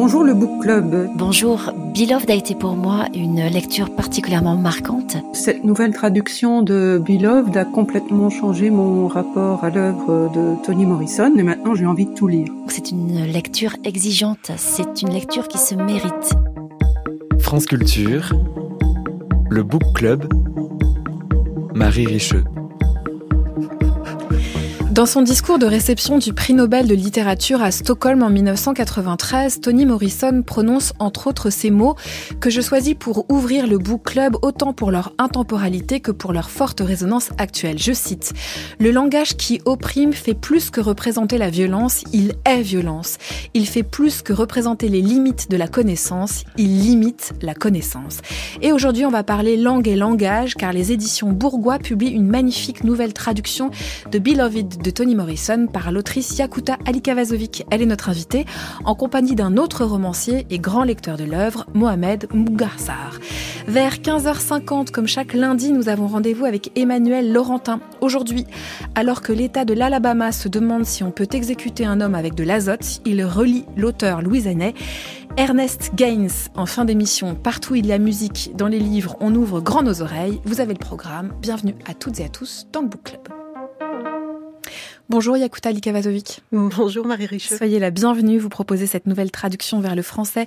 Bonjour le Book Club. Bonjour, Beloved a été pour moi une lecture particulièrement marquante. Cette nouvelle traduction de Beloved a complètement changé mon rapport à l'œuvre de Toni Morrison et maintenant j'ai envie de tout lire. C'est une lecture exigeante, c'est une lecture qui se mérite. France Culture, le Book Club, Marie Richeux. Dans son discours de réception du prix Nobel de littérature à Stockholm en 1993, Toni Morrison prononce entre autres ces mots que je choisis pour ouvrir le book club autant pour leur intemporalité que pour leur forte résonance actuelle. Je cite Le langage qui opprime fait plus que représenter la violence, il est violence. Il fait plus que représenter les limites de la connaissance, il limite la connaissance. Et aujourd'hui, on va parler langue et langage car les éditions Bourgois publient une magnifique nouvelle traduction de Beloved de Toni Morrison par l'autrice Yakuta Alikavazovic. Elle est notre invitée, en compagnie d'un autre romancier et grand lecteur de l'œuvre, Mohamed Mougarsar. Vers 15h50, comme chaque lundi, nous avons rendez-vous avec Emmanuel Laurentin. Aujourd'hui, alors que l'État de l'Alabama se demande si on peut exécuter un homme avec de l'azote, il relie l'auteur Louis Anet. Ernest Gaines, en fin d'émission, partout il y a musique, dans les livres, on ouvre grand nos oreilles. Vous avez le programme. Bienvenue à toutes et à tous dans le Book Club. Bonjour Yakuta Likavazovic. Bonjour Marie Richeux. Soyez la bienvenue. Vous proposez cette nouvelle traduction vers le français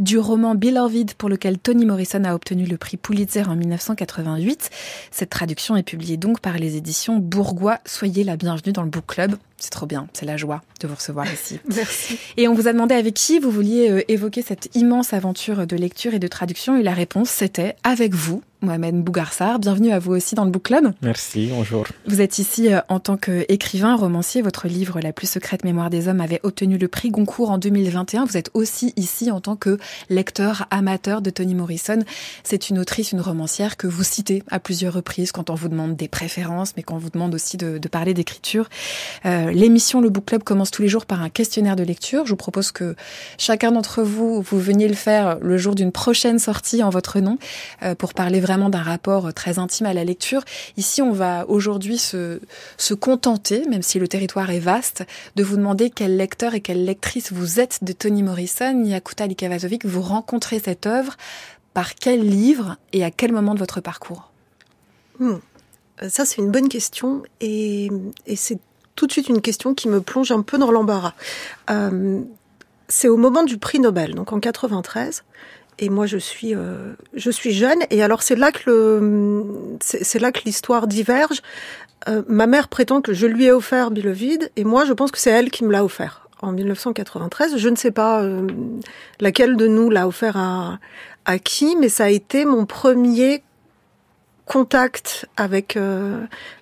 du roman Beloved pour lequel Toni Morrison a obtenu le prix Pulitzer en 1988. Cette traduction est publiée donc par les éditions Bourgois. Soyez la bienvenue dans le Book Club. C'est trop bien, c'est la joie de vous recevoir ici. Merci. Et on vous a demandé avec qui vous vouliez euh, évoquer cette immense aventure de lecture et de traduction et la réponse c'était avec vous, Mohamed Bougarsar. Bienvenue à vous aussi dans le Book Club. Merci, bonjour. Vous êtes ici euh, en tant qu'écrivain, romancier. Votre livre La plus secrète mémoire des hommes avait obtenu le prix Goncourt en 2021. Vous êtes aussi ici en tant que lecteur amateur de Toni Morrison. C'est une autrice, une romancière que vous citez à plusieurs reprises quand on vous demande des préférences, mais quand on vous demande aussi de, de parler d'écriture. Euh, L'émission Le Book Club commence tous les jours par un questionnaire de lecture. Je vous propose que chacun d'entre vous, vous veniez le faire le jour d'une prochaine sortie en votre nom euh, pour parler vraiment d'un rapport très intime à la lecture. Ici, on va aujourd'hui se, se contenter, même si le territoire est vaste, de vous demander quel lecteur et quelle lectrice vous êtes de Toni Morrison, Yakuta Likavazovic. Vous rencontrez cette œuvre par quel livre et à quel moment de votre parcours? Hmm. Ça, c'est une bonne question et, et c'est tout de suite une question qui me plonge un peu dans l'embarras. Euh, c'est au moment du prix Nobel, donc en 93. Et moi, je suis, euh, je suis jeune. Et alors, c'est là que le, c'est là que l'histoire diverge. Euh, ma mère prétend que je lui ai offert Beloved, et moi, je pense que c'est elle qui me l'a offert en 1993. Je ne sais pas euh, laquelle de nous l'a offert à, à qui, mais ça a été mon premier contact avec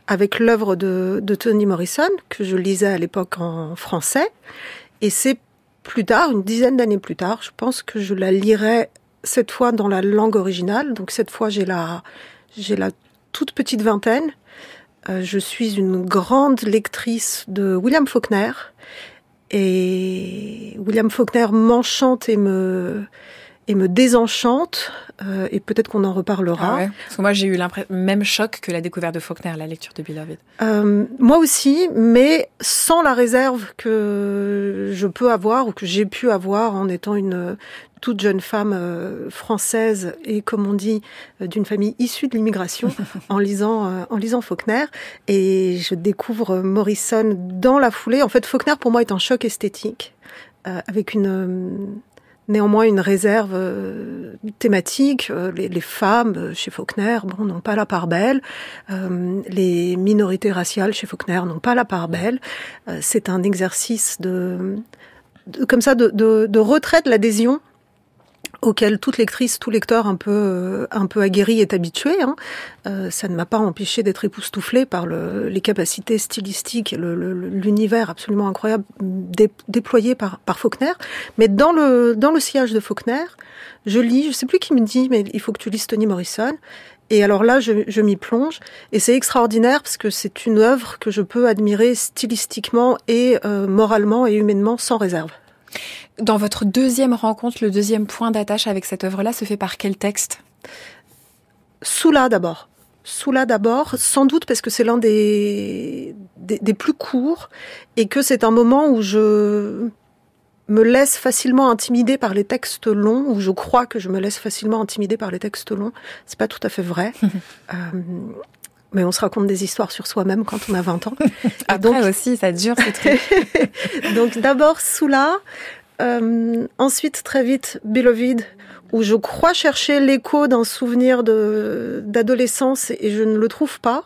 avec l'œuvre de, de Toni Morrison que je lisais à l'époque en français et c'est plus tard une dizaine d'années plus tard je pense que je la lirai cette fois dans la langue originale. Donc cette fois j'ai la j'ai la toute petite vingtaine. Euh, je suis une grande lectrice de William Faulkner. Et William Faulkner m'enchante et me et me désenchante, euh, et peut-être qu'on en reparlera. Ah Parce que moi, j'ai eu le même choc que la découverte de Faulkner, la lecture de Beloved. Euh, moi aussi, mais sans la réserve que je peux avoir ou que j'ai pu avoir en étant une toute jeune femme euh, française et, comme on dit, euh, d'une famille issue de l'immigration, en lisant euh, en lisant Faulkner. Et je découvre Morrison dans la foulée. En fait, Faulkner pour moi est un choc esthétique avec une néanmoins une réserve euh, thématique. Euh, les, femmes euh, chez Faulkner, bon, n'ont pas la part belle. les minorités raciales chez Faulkner n'ont pas la part belle. c'est un exercice de, de comme ça de, de, de retrait de l'adhésion auquel toute lectrice, tout lecteur un peu euh, un peu aguerri est habitué. Hein. Euh, ça ne m'a pas empêché d'être époustouflé par le, les capacités stylistiques l'univers absolument incroyable déployé par, par Faulkner. Mais dans le dans le sillage de Faulkner, je lis, je sais plus qui me dit, mais il faut que tu lises Toni Morrison. Et alors là, je, je m'y plonge, et c'est extraordinaire parce que c'est une œuvre que je peux admirer stylistiquement et euh, moralement et humainement sans réserve. Dans votre deuxième rencontre, le deuxième point d'attache avec cette œuvre-là se fait par quel texte? Soula d'abord. Soula d'abord, sans doute parce que c'est l'un des, des, des, plus courts et que c'est un moment où je me laisse facilement intimider par les textes longs, ou je crois que je me laisse facilement intimider par les textes longs. C'est pas tout à fait vrai. euh, mais on se raconte des histoires sur soi-même quand on a 20 ans. Après donc, aussi, ça dure ces trucs. donc d'abord Soula, euh, ensuite très vite Beloved, où je crois chercher l'écho d'un souvenir d'adolescence et je ne le trouve pas.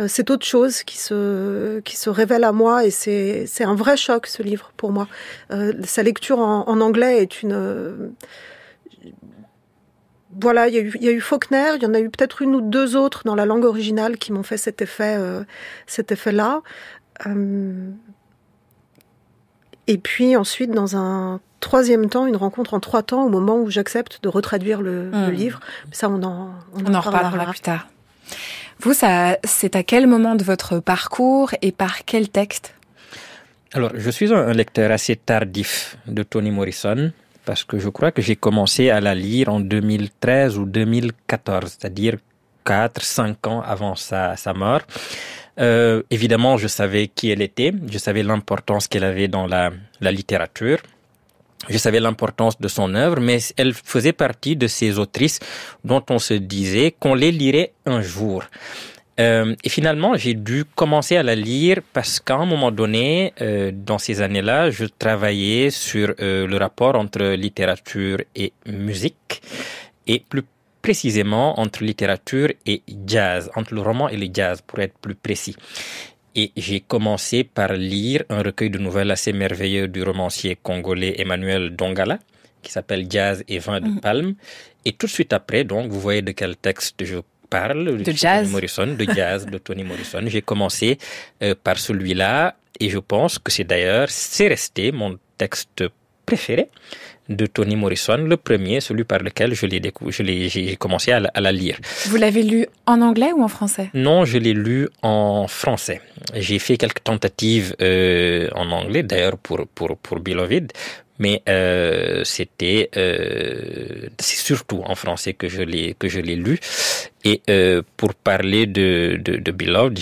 Euh, c'est autre chose qui se révèle à moi et c'est un vrai choc ce livre pour moi. Euh, sa lecture en, anglais est une voilà, il y, a eu, il y a eu Faulkner, il y en a eu peut-être une ou deux autres dans la langue originale qui m'ont fait cet effet, cet effet-là. Et puis ensuite, dans un troisième temps, une rencontre en trois temps au moment où j'accepte de retraduire le, mmh. le, livre. Ça, on en, on, on en, en reparlera plus tard. Vous, ça, c'est à quel moment de votre parcours et par quel texte? Alors, je suis un lecteur assez tardif de Toni Morrison parce que je crois que j'ai commencé à la lire en 2013 ou 2014, c'est-à-dire 4, 5 ans avant sa, sa mort. Euh, évidemment, je savais qui elle était, je savais l'importance qu'elle avait dans la, littérature. Je savais l'importance de son œuvre, mais elle faisait partie de ces autrices dont on se disait qu'on les lirait un jour. Euh, et finalement, j'ai dû commencer à la lire parce qu'à un moment donné, euh, dans ces années-là, je travaillais sur le rapport entre littérature et musique, et plus précisément entre littérature et jazz, entre le roman et le jazz, pour être plus précis. Et j'ai commencé par lire un recueil de nouvelles assez merveilleux du romancier congolais Emmanuel Dongala, qui s'appelle Jazz et vin de palme. Et tout de suite après, donc, vous voyez de quel texte je parle de jazz. Morrison, de jazz de Toni Morrison. J'ai commencé euh, par celui-là et je pense que c'est d'ailleurs, c'est resté mon texte préféré de Toni Morrison, le premier, celui par lequel je l'ai je l'ai, j'ai commencé à la, à la, lire. Vous l'avez lu en anglais ou en français? Non, je l'ai lu en français. J'ai fait quelques tentatives euh, en anglais, d'ailleurs pour pour pour Beloved, mais euh, c'était euh, c'est surtout en français que je l'ai que je l'ai lu et euh, pour parler de de, de Beloved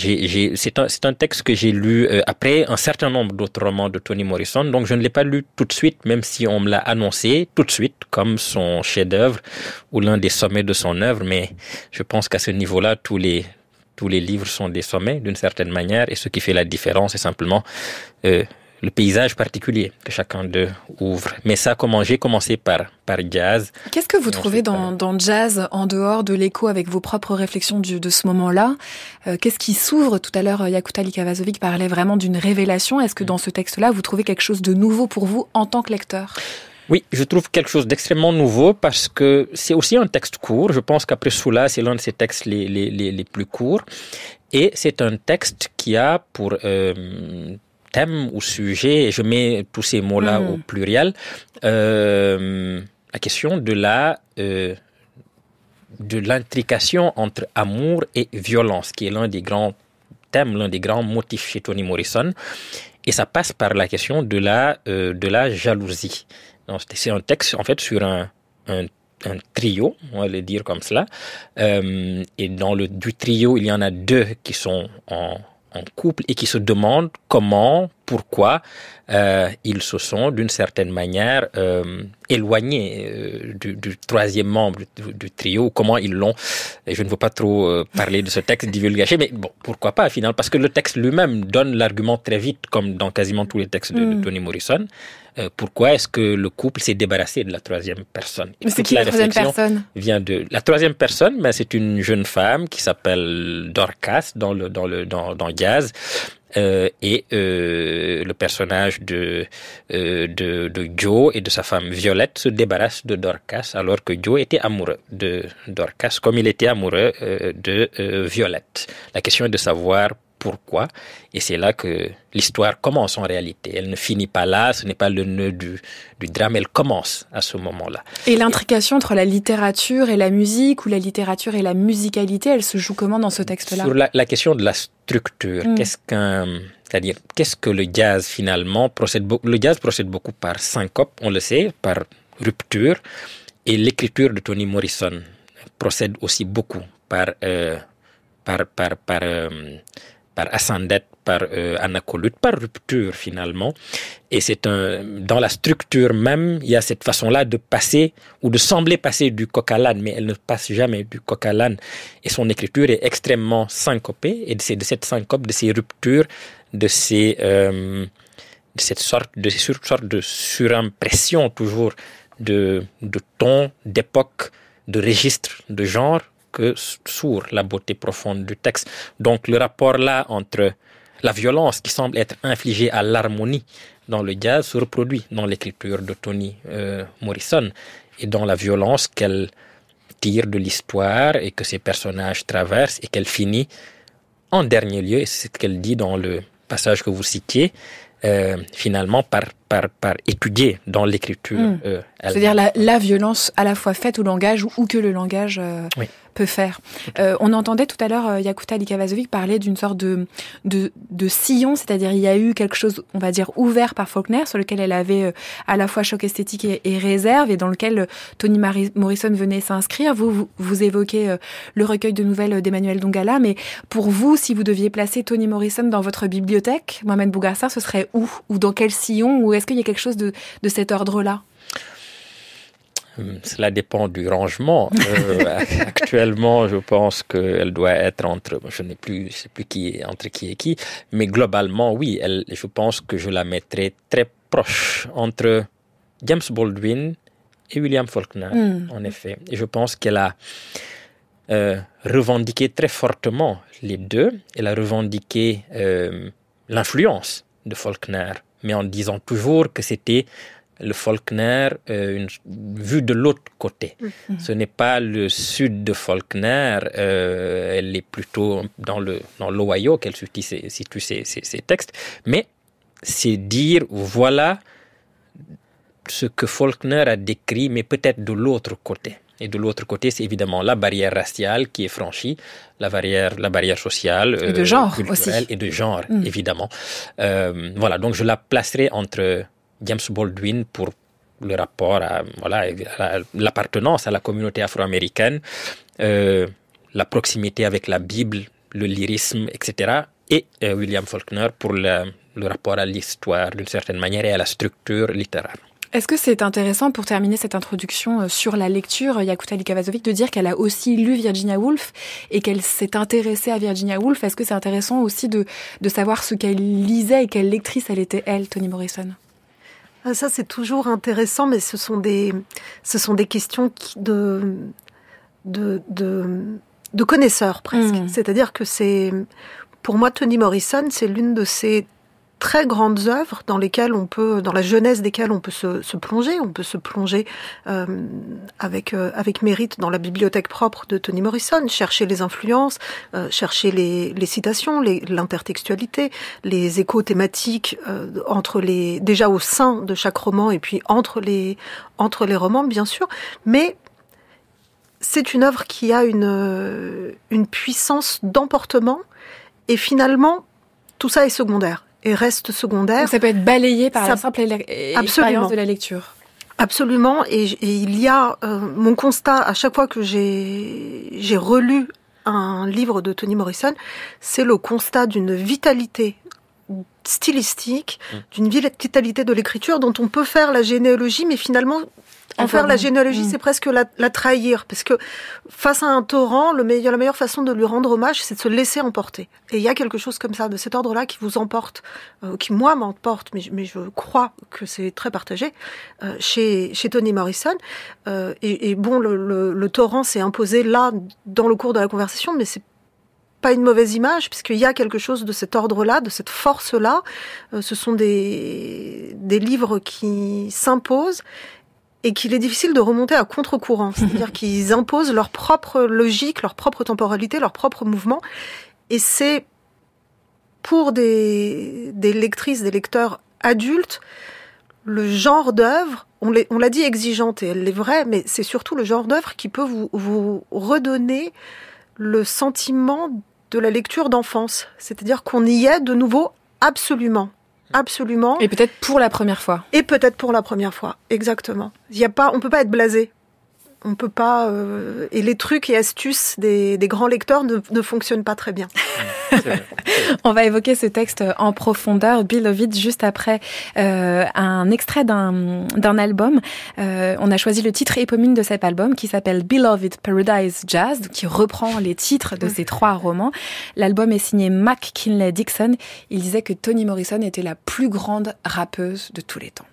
c'est un un texte que j'ai lu euh, après un certain nombre d'autres romans de Toni Morrison. Donc je ne l'ai pas lu tout de suite même si on me l'a annoncé tout de suite comme son chef-d'œuvre ou l'un des sommets de son œuvre. Mais je pense qu'à ce niveau-là tous les tous les livres sont des sommets d'une certaine manière. Et ce qui fait la différence c'est simplement euh, le paysage particulier que chacun d'eux ouvre. Mais ça, comment j'ai commencé par par jazz. Qu'est-ce que vous trouvez dans, dans jazz en dehors de l'écho avec vos propres réflexions du, de ce moment-là? Euh, Qu'est-ce qui s'ouvre? Tout à l'heure, Yakuta Likavazovic parlait vraiment d'une révélation. Est-ce que dans ce texte-là, vous trouvez quelque chose de nouveau pour vous en tant que lecteur? Oui, je trouve quelque chose d'extrêmement nouveau parce que c'est aussi un texte court. Je pense qu'après Soula, c'est l'un de ses textes les, les, les, les, plus courts. Et c'est un texte qui a pour euh, thème ou sujet, et je mets tous ces mots-là mmh. au pluriel, euh, la question de la euh, de l'intrication entre amour et violence, qui est l'un des grands thèmes, l'un des grands motifs chez Toni Morrison, et ça passe par la question de la euh, de la jalousie. C'est un texte en fait sur un, un un trio, on va le dire comme cela. Euh, et dans le du trio, il y en a deux qui sont en, en couple et qui se demandent comment, pourquoi euh, ils se sont d'une certaine manière euh, éloignés euh, du, du, troisième membre du, du, trio, comment ils l'ont. Je ne veux pas trop euh, parler de ce texte divulgaché, mais bon, pourquoi pas finalement, parce que le texte lui-même donne l'argument très vite, comme dans quasiment tous les textes de, mm. de Toni Morrison. Euh, pourquoi est-ce que le couple s'est débarrassé de la troisième personne? Mais c'est qui la, la troisième personne? Vient de la troisième personne, mais c'est une jeune femme qui s'appelle Dorcas dans le dans le dans, dans Jazz. Euh, et euh, le personnage de, euh, de, de Joe et de sa femme Violette se débarrassent de Dorcas alors que Joe était amoureux de Dorcas comme il était amoureux de Violette. La question est de savoir pourquoi. Et c'est là que l'histoire commence en réalité. Elle ne finit pas là, ce n'est pas le nœud du, du drame, elle commence à ce moment-là. Et l'intrication entre la littérature et la musique, ou la littérature et la musicalité, elle se joue comment dans ce texte-là? Sur la, la, question de la structure, mm. qu'est-ce qu'un... C'est-à-dire, qu'est-ce que le jazz finalement procède Le jazz procède beaucoup par syncope, on le sait, par rupture, et l'écriture de Toni Morrison procède aussi beaucoup par... Euh, par, par, par euh, par ascendette, par euh, anacolute, par rupture finalement. Et c'est un, dans la structure même, il y a cette façon-là de passer ou de sembler passer du coq à l'âne, mais elle ne passe jamais du coq à l'âne. Et son écriture est extrêmement syncopée. Et c'est de cette syncope, de ces ruptures, de ces, euh, de cette sorte de, cette sorte de surimpression toujours de, de ton, d'époque, de registre, de genre que sourd la beauté profonde du texte. Donc le rapport là entre la violence qui semble être infligée à l'harmonie dans le jazz se reproduit dans l'écriture de Toni euh, Morrison et dans la violence qu'elle tire de l'histoire et que ses personnages traversent et qu'elle finit en dernier lieu, et c'est ce qu'elle dit dans le passage que vous citiez, euh, finalement par, par, par étudier dans l'écriture. Hmm. Euh, C'est-à-dire la, la, violence à la fois faite au langage ou, que le langage euh, oui peut faire. Euh, on entendait tout à l'heure Yakuta Likavazovic parler d'une sorte de, de, de sillon, c'est-à-dire il y a eu quelque chose, on va dire, ouvert par Faulkner, sur lequel elle avait à la fois choc esthétique et, réserve, et dans lequel Toni Morrison venait s'inscrire. Vous, vous, évoquez le recueil de nouvelles d'Emmanuel Dongala, mais pour vous, si vous deviez placer Toni Morrison dans votre bibliothèque, Mohamed Bougarsar, ce serait où? Ou dans quel sillon? Ou est-ce qu'il y a quelque chose de, de cet ordre-là Hmm, cela dépend du rangement. Euh, actuellement, je pense qu'elle doit être entre, je n'ai plus, je sais plus qui entre qui et qui, mais globalement, oui, elle, je pense que je la mettrai très proche entre James Baldwin et William Faulkner, hmm. en effet. Et je pense qu'elle a euh, revendiqué très fortement les deux. Elle a revendiqué euh, l'influence de Faulkner, mais en disant toujours que c'était le Faulkner euh, une, vu de l'autre côté. Mm-hmm. Ce n'est pas le sud de Faulkner, euh, elle est plutôt dans le dans l'Ohio qu'elle situe ses, ses, textes, mais c'est dire voilà ce que Faulkner a décrit, mais peut-être de l'autre côté. Et de l'autre côté, c'est évidemment la barrière raciale qui est franchie, la barrière, la barrière sociale, et de euh, genre aussi. et de genre, mm. évidemment. Euh, voilà, donc je la placerai entre James Baldwin pour le rapport à voilà l'appartenance à la communauté afro-américaine, euh, la proximité avec la Bible, le lyrisme, etc. Et euh, William Faulkner pour le rapport à l'histoire d'une certaine manière et à la structure littéraire. Est-ce que c'est intéressant pour terminer cette introduction euh, sur la lecture, Yakuta Likavazovic, de dire qu'elle a aussi lu Virginia Woolf et qu'elle s'est intéressée à Virginia Woolf? Est-ce que c'est intéressant aussi de, de savoir ce qu'elle lisait et quelle lectrice elle était, elle, Toni Morrison? Ah, ça, c'est toujours intéressant, mais ce sont des, ce sont des questions de, de, de, de connaisseurs presque. Mmh. C'est-à-dire que c'est, pour moi, Toni Morrison, c'est l'une de ces très grandes œuvres dans lesquelles on peut, dans la jeunesse desquelles on peut se, plonger. On peut se plonger euh, avec euh, avec mérite dans la bibliothèque propre de Toni Morrison, chercher les influences, euh, chercher les, les citations, l'intertextualité, les, échos thématiques entre les déjà au sein de chaque roman et puis entre les entre les romans bien sûr, mais c'est une œuvre qui a une une puissance d'emportement et finalement tout ça est secondaire et reste secondaire. ça peut être balayé par la simple expérience de la lecture. Absolument. Et, il y a euh, mon constat à chaque fois que j'ai relu un livre de Toni Morrison, c'est le constat d'une vitalité stylistique, mmh. d'une vitalité de l'écriture dont on peut faire la généalogie, mais finalement en faire la généalogie, mm. c'est presque la, la, trahir, parce que face à un torrent, le meilleur, la meilleure façon de lui rendre hommage, c'est de se laisser emporter. Et il y a quelque chose comme ça, de cet ordre-là, qui vous emporte, euh, qui moi m'emporte, mais, mais, je crois que c'est très partagé euh, chez, chez Toni Morrison. Euh, et, et, bon, le, le, le torrent s'est imposé là dans le cours de la conversation, mais c'est pas une mauvaise image, puisqu'il y a quelque chose de cet ordre-là, de cette force-là. Euh, ce sont des, des livres qui s'imposent et qu'il est difficile de remonter à contre-courant, c'est-à-dire qu'ils imposent leur propre logique, leur propre temporalité, leur propre mouvement, et c'est pour des, des lectrices, des lecteurs adultes, le genre d'œuvre, on l'a dit exigeante et elle l'est vraie, mais c'est surtout le genre d'œuvre qui peut vous, vous redonner le sentiment de la lecture d'enfance, c'est-à-dire qu'on y est de nouveau absolument. Absolument. Et peut-être pour la première fois. Et peut-être pour la première fois, exactement. Il y a pas, on peut pas être blasé On peut pas euh, et les trucs et astuces des, des grands lecteurs ne, ne fonctionnent pas très bien. On va évoquer ce texte en profondeur, Beloved, juste après euh, un extrait d'un d'un album. Euh, on a choisi le titre éponyme de cet album qui s'appelle Beloved Paradise Jazz, qui reprend les titres de ces trois romans. L'album est signé Mac Kinley Dixon. Il disait que Toni Morrison était la plus grande rappeuse de tous les temps.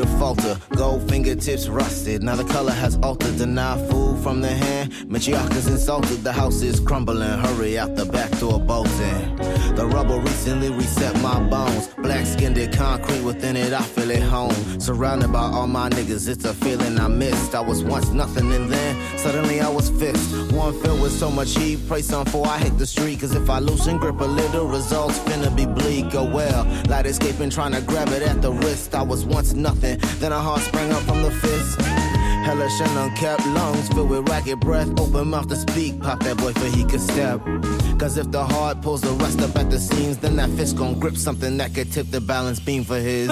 To falter. Gold fingertips rusted, now the color has altered. Deny food from the hand, matriarchs insulted. The house is crumbling, hurry out the back door bolting. The rubble recently reset my bones. Black skinned concrete within it, I feel at home. Surrounded by all my niggas, it's a feeling I missed. I was once nothing and then suddenly I was fixed. One filled with so much heat, pray some for I hit the street. Cause if I loosen grip a little, results finna be bleak. Oh well, light escaping, trying to grab it at the wrist. I was once nothing, then a heart sprang up from the fist. Hellish and unkept lungs filled with ragged breath. Open mouth to speak, pop that boy for he could step. Cause if the heart pulls the rest up at the seams, then that fist gon' grip something that could tip the balance beam for his.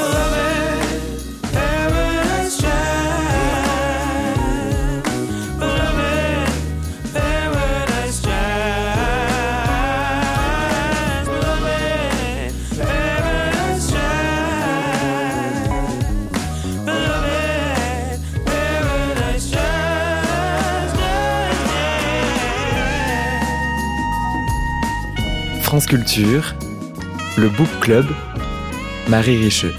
France le Book Club, Marie Richeux.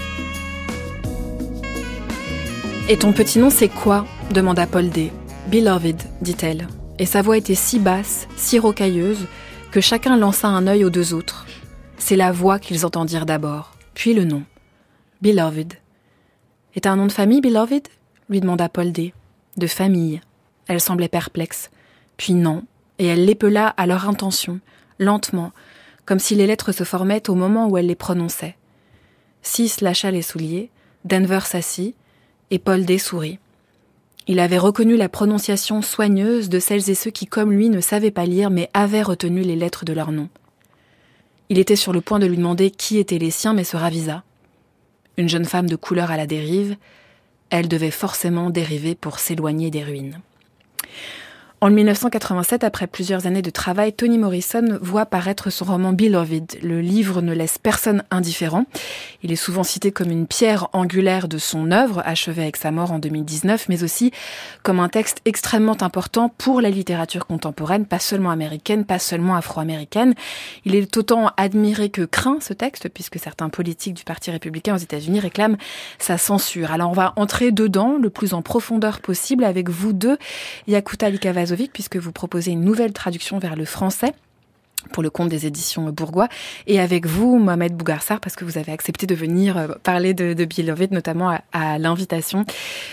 Et ton petit nom, c'est quoi? demanda Paul D. Beloved, dit-elle. Et sa voix était si basse, si rocailleuse, que chacun lança un œil aux deux autres. C'est la voix qu'ils entendirent d'abord, puis le nom. Beloved. Est un nom de famille, Beloved? lui demanda Paul D. De famille. Elle semblait perplexe. Puis non, et elle l'épela à leur intention, lentement, comme si les lettres se formaient au moment où elle les prononçait. Sis lâcha les souliers, Denver s'assit, et Paul D sourit. Il avait reconnu la prononciation soigneuse de celles et ceux qui, comme lui, ne savaient pas lire mais avaient retenu les lettres de leur nom. Il était sur le point de lui demander qui étaient les siens, mais se ravisa. Une jeune femme de couleur à la dérive, elle devait forcément dériver pour s'éloigner des ruines. En 1987, après plusieurs années de travail, Toni Morrison voit paraître son roman Beloved. Le livre ne laisse personne indifférent. Il est souvent cité comme une pierre angulaire de son œuvre, achevée avec sa mort en 2019, mais aussi comme un texte extrêmement important pour la littérature contemporaine, pas seulement américaine, pas seulement afro-américaine. Il est autant admiré que craint ce texte, puisque certains politiques du Parti républicain aux États-Unis réclament sa censure. Alors on va entrer dedans le plus en profondeur possible avec vous deux, Yakuta Puisque vous proposez une nouvelle traduction vers le français pour le compte des éditions Bourgois, et avec vous, Mohamed Bougarsar, parce que vous avez accepté de venir euh, parler de, de Beloved, notamment à, à l'invitation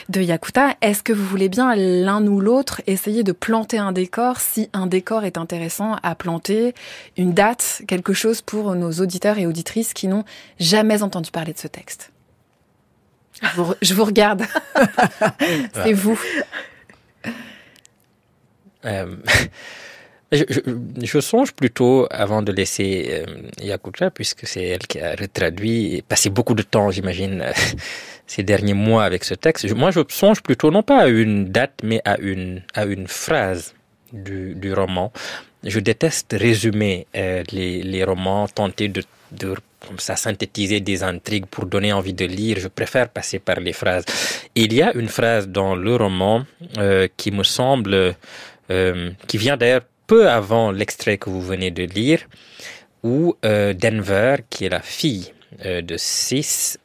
de Yakuta. Est-ce que vous voulez bien, l'un ou l'autre, essayer de planter un décor, si un décor est intéressant à planter, une date, quelque chose pour nos auditeurs et auditrices qui n'ont jamais entendu parler de ce texte? Je vous, je vous regarde. C'est vous. Euh, je, songe plutôt, avant de laisser euh, Yakuta, puisque c'est elle qui a retraduit et passé beaucoup de temps, j'imagine, euh, ces derniers mois avec ce texte. Moi, je songe plutôt non pas à une date, mais à une, à une phrase du, du roman. Je déteste résumer euh, les, les romans, tenter de, de comme synthétiser des intrigues pour donner envie de lire. Je préfère passer par les phrases. Il y a une phrase dans le roman qui me semble euh, qui vient d'ailleurs peu avant l'extrait que vous venez de lire, où euh, Denver, qui est la fille euh, de Sis,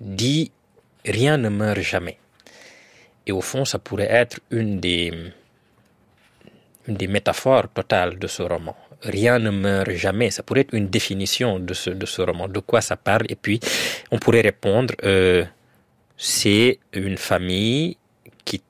dit rien ne meurt jamais. Et au fond, ça pourrait être une des, des métaphores totales de ce roman. Rien ne meurt jamais. Ça pourrait être une définition de ce, de ce roman. De quoi ça parle? Et puis, on pourrait répondre, c'est une famille qui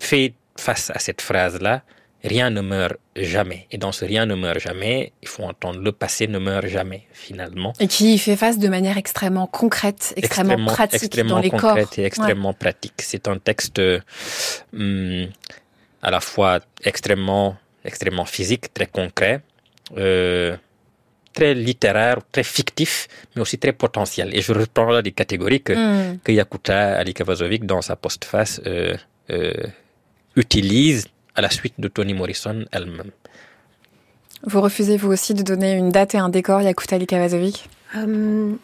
fait face à cette phrase-là, rien ne meurt jamais. Et dans ce rien ne meurt jamais, il faut entendre le passé ne meurt jamais, finalement. Et qui fait face de manière extrêmement concrète, extrêmement, pratique extrêmement dans les concrète corps. et extrêmement pratique. C'est un texte euh, hum, à la fois extrêmement, extrêmement physique, très concret, euh, très littéraire, très fictif, mais aussi très potentiel. Et je reprends là des catégories que, que Yakuta Alikavazovic, dans sa postface, euh, euh, utilise à la suite de Toni Morrison elle-même. Vous refusez vous aussi de donner une date et un décor, Yakuta Likavazovic Euh,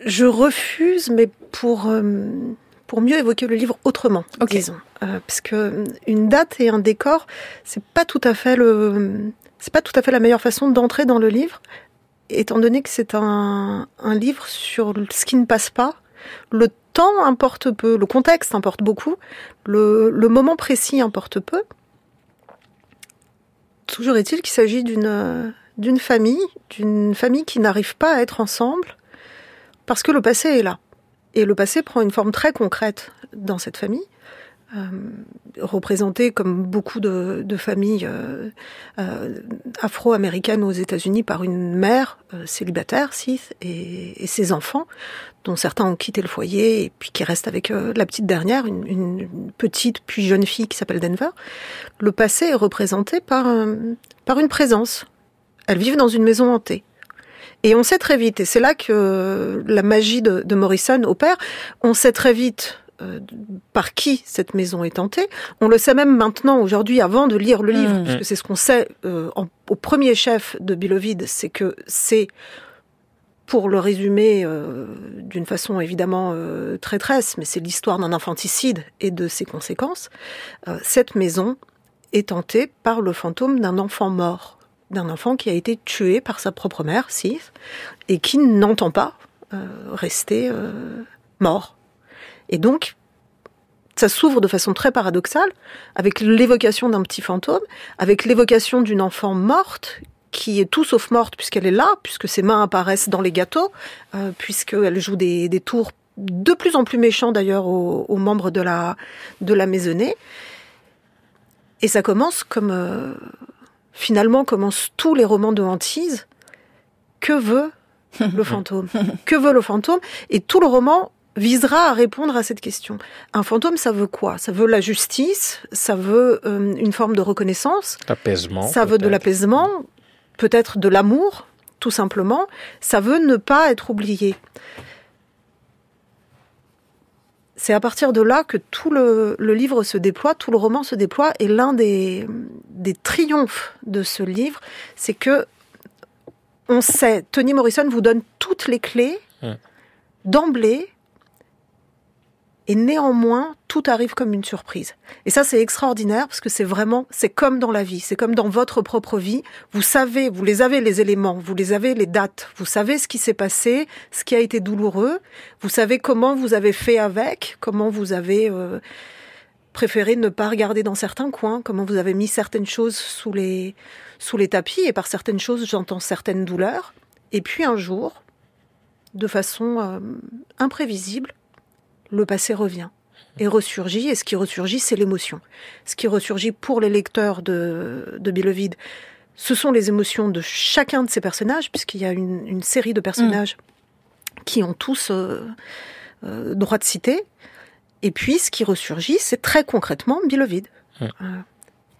je refuse, mais pour, euh, pour mieux évoquer le livre autrement, Ok. disons. Euh, parce que une date et un décor, c'est pas tout à fait le, c'est pas tout à fait la meilleure façon d'entrer dans le livre, étant donné que c'est un, un livre sur ce qui ne passe pas. Le temps importe peu, le contexte importe beaucoup, le, moment précis importe peu. Toujours est-il qu'il s'agit d'une d'une famille, d'une famille qui n'arrive pas à être ensemble parce que le passé est là. Et le passé prend une forme très concrète dans cette famille, représentée comme beaucoup de, de familles euh, euh, afro-américaines aux États-Unis par une mère euh, célibataire, Sith, et, et ses enfants, dont certains ont quitté le foyer et puis qui restent avec euh, la petite dernière, une, une petite puis jeune fille qui s'appelle Denver. Le passé est représenté par, euh, par une présence. Elles vivent dans une maison hantée. Et on sait très vite, et c'est là que la magie de, de Morrison opère, on sait très vite euh, par qui cette maison est hantée. On le sait même maintenant, aujourd'hui, avant de lire le livre, Mm. puisque c'est ce qu'on sait euh, en- au premier chef de Bilovide, c'est que c'est, pour le résumer euh, d'une façon évidemment traîtresse, mais c'est l'histoire d'un infanticide et de ses conséquences, cette maison est hantée par le fantôme d'un enfant mort, d'un enfant qui a été tué par sa propre mère, Sith, et qui n'entend pas rester mort. Et donc, ça s'ouvre de façon très paradoxale, avec l'évocation d'un petit fantôme, avec l'évocation d'une enfant morte, qui est tout sauf morte puisqu'elle est là, puisque ses mains apparaissent dans les gâteaux, euh, puisqu'elle joue des, des tours de plus en plus méchants d'ailleurs aux, aux membres de la, de la maisonnée. Et ça commence comme... euh, finalement commencent tous les romans de hantise. Que veut le fantôme? Que veut le fantôme? Et tout le roman visera à répondre à cette question. Un fantôme, ça veut quoi? Ça veut la justice, ça veut euh, une forme de reconnaissance, L'apaisement. ça veut de l'apaisement, peut-être de l'amour, tout simplement. Ça veut ne pas être oublié. C'est à partir de là que tout le, le livre se déploie, tout le roman se déploie, et l'un des, des triomphes de ce livre, c'est que on sait, Toni Morrison vous donne toutes les clés Mm. d'emblée, et néanmoins, tout arrive comme une surprise. Et ça, c'est extraordinaire parce que c'est vraiment, c'est comme dans la vie, c'est comme dans votre propre vie. Vous savez, vous les avez les éléments, vous les avez les dates, vous savez ce qui s'est passé, ce qui a été douloureux, vous savez comment vous avez fait avec, comment vous avez euh, préféré ne pas regarder dans certains coins, comment vous avez mis certaines choses sous les sous les tapis. Et par certaines choses, j'entends certaines douleurs. Et puis un jour, de façon euh, imprévisible, le passé revient et ressurgit. Et ce qui ressurgit, c'est l'émotion. Ce qui ressurgit pour les lecteurs de, de Belovide, ce sont les émotions de chacun de ces personnages, puisqu'il y a une, une série de personnages qui ont tous euh, euh, droit de citer. Et puis, ce qui ressurgit, c'est très concrètement Belovide. Mm. Euh,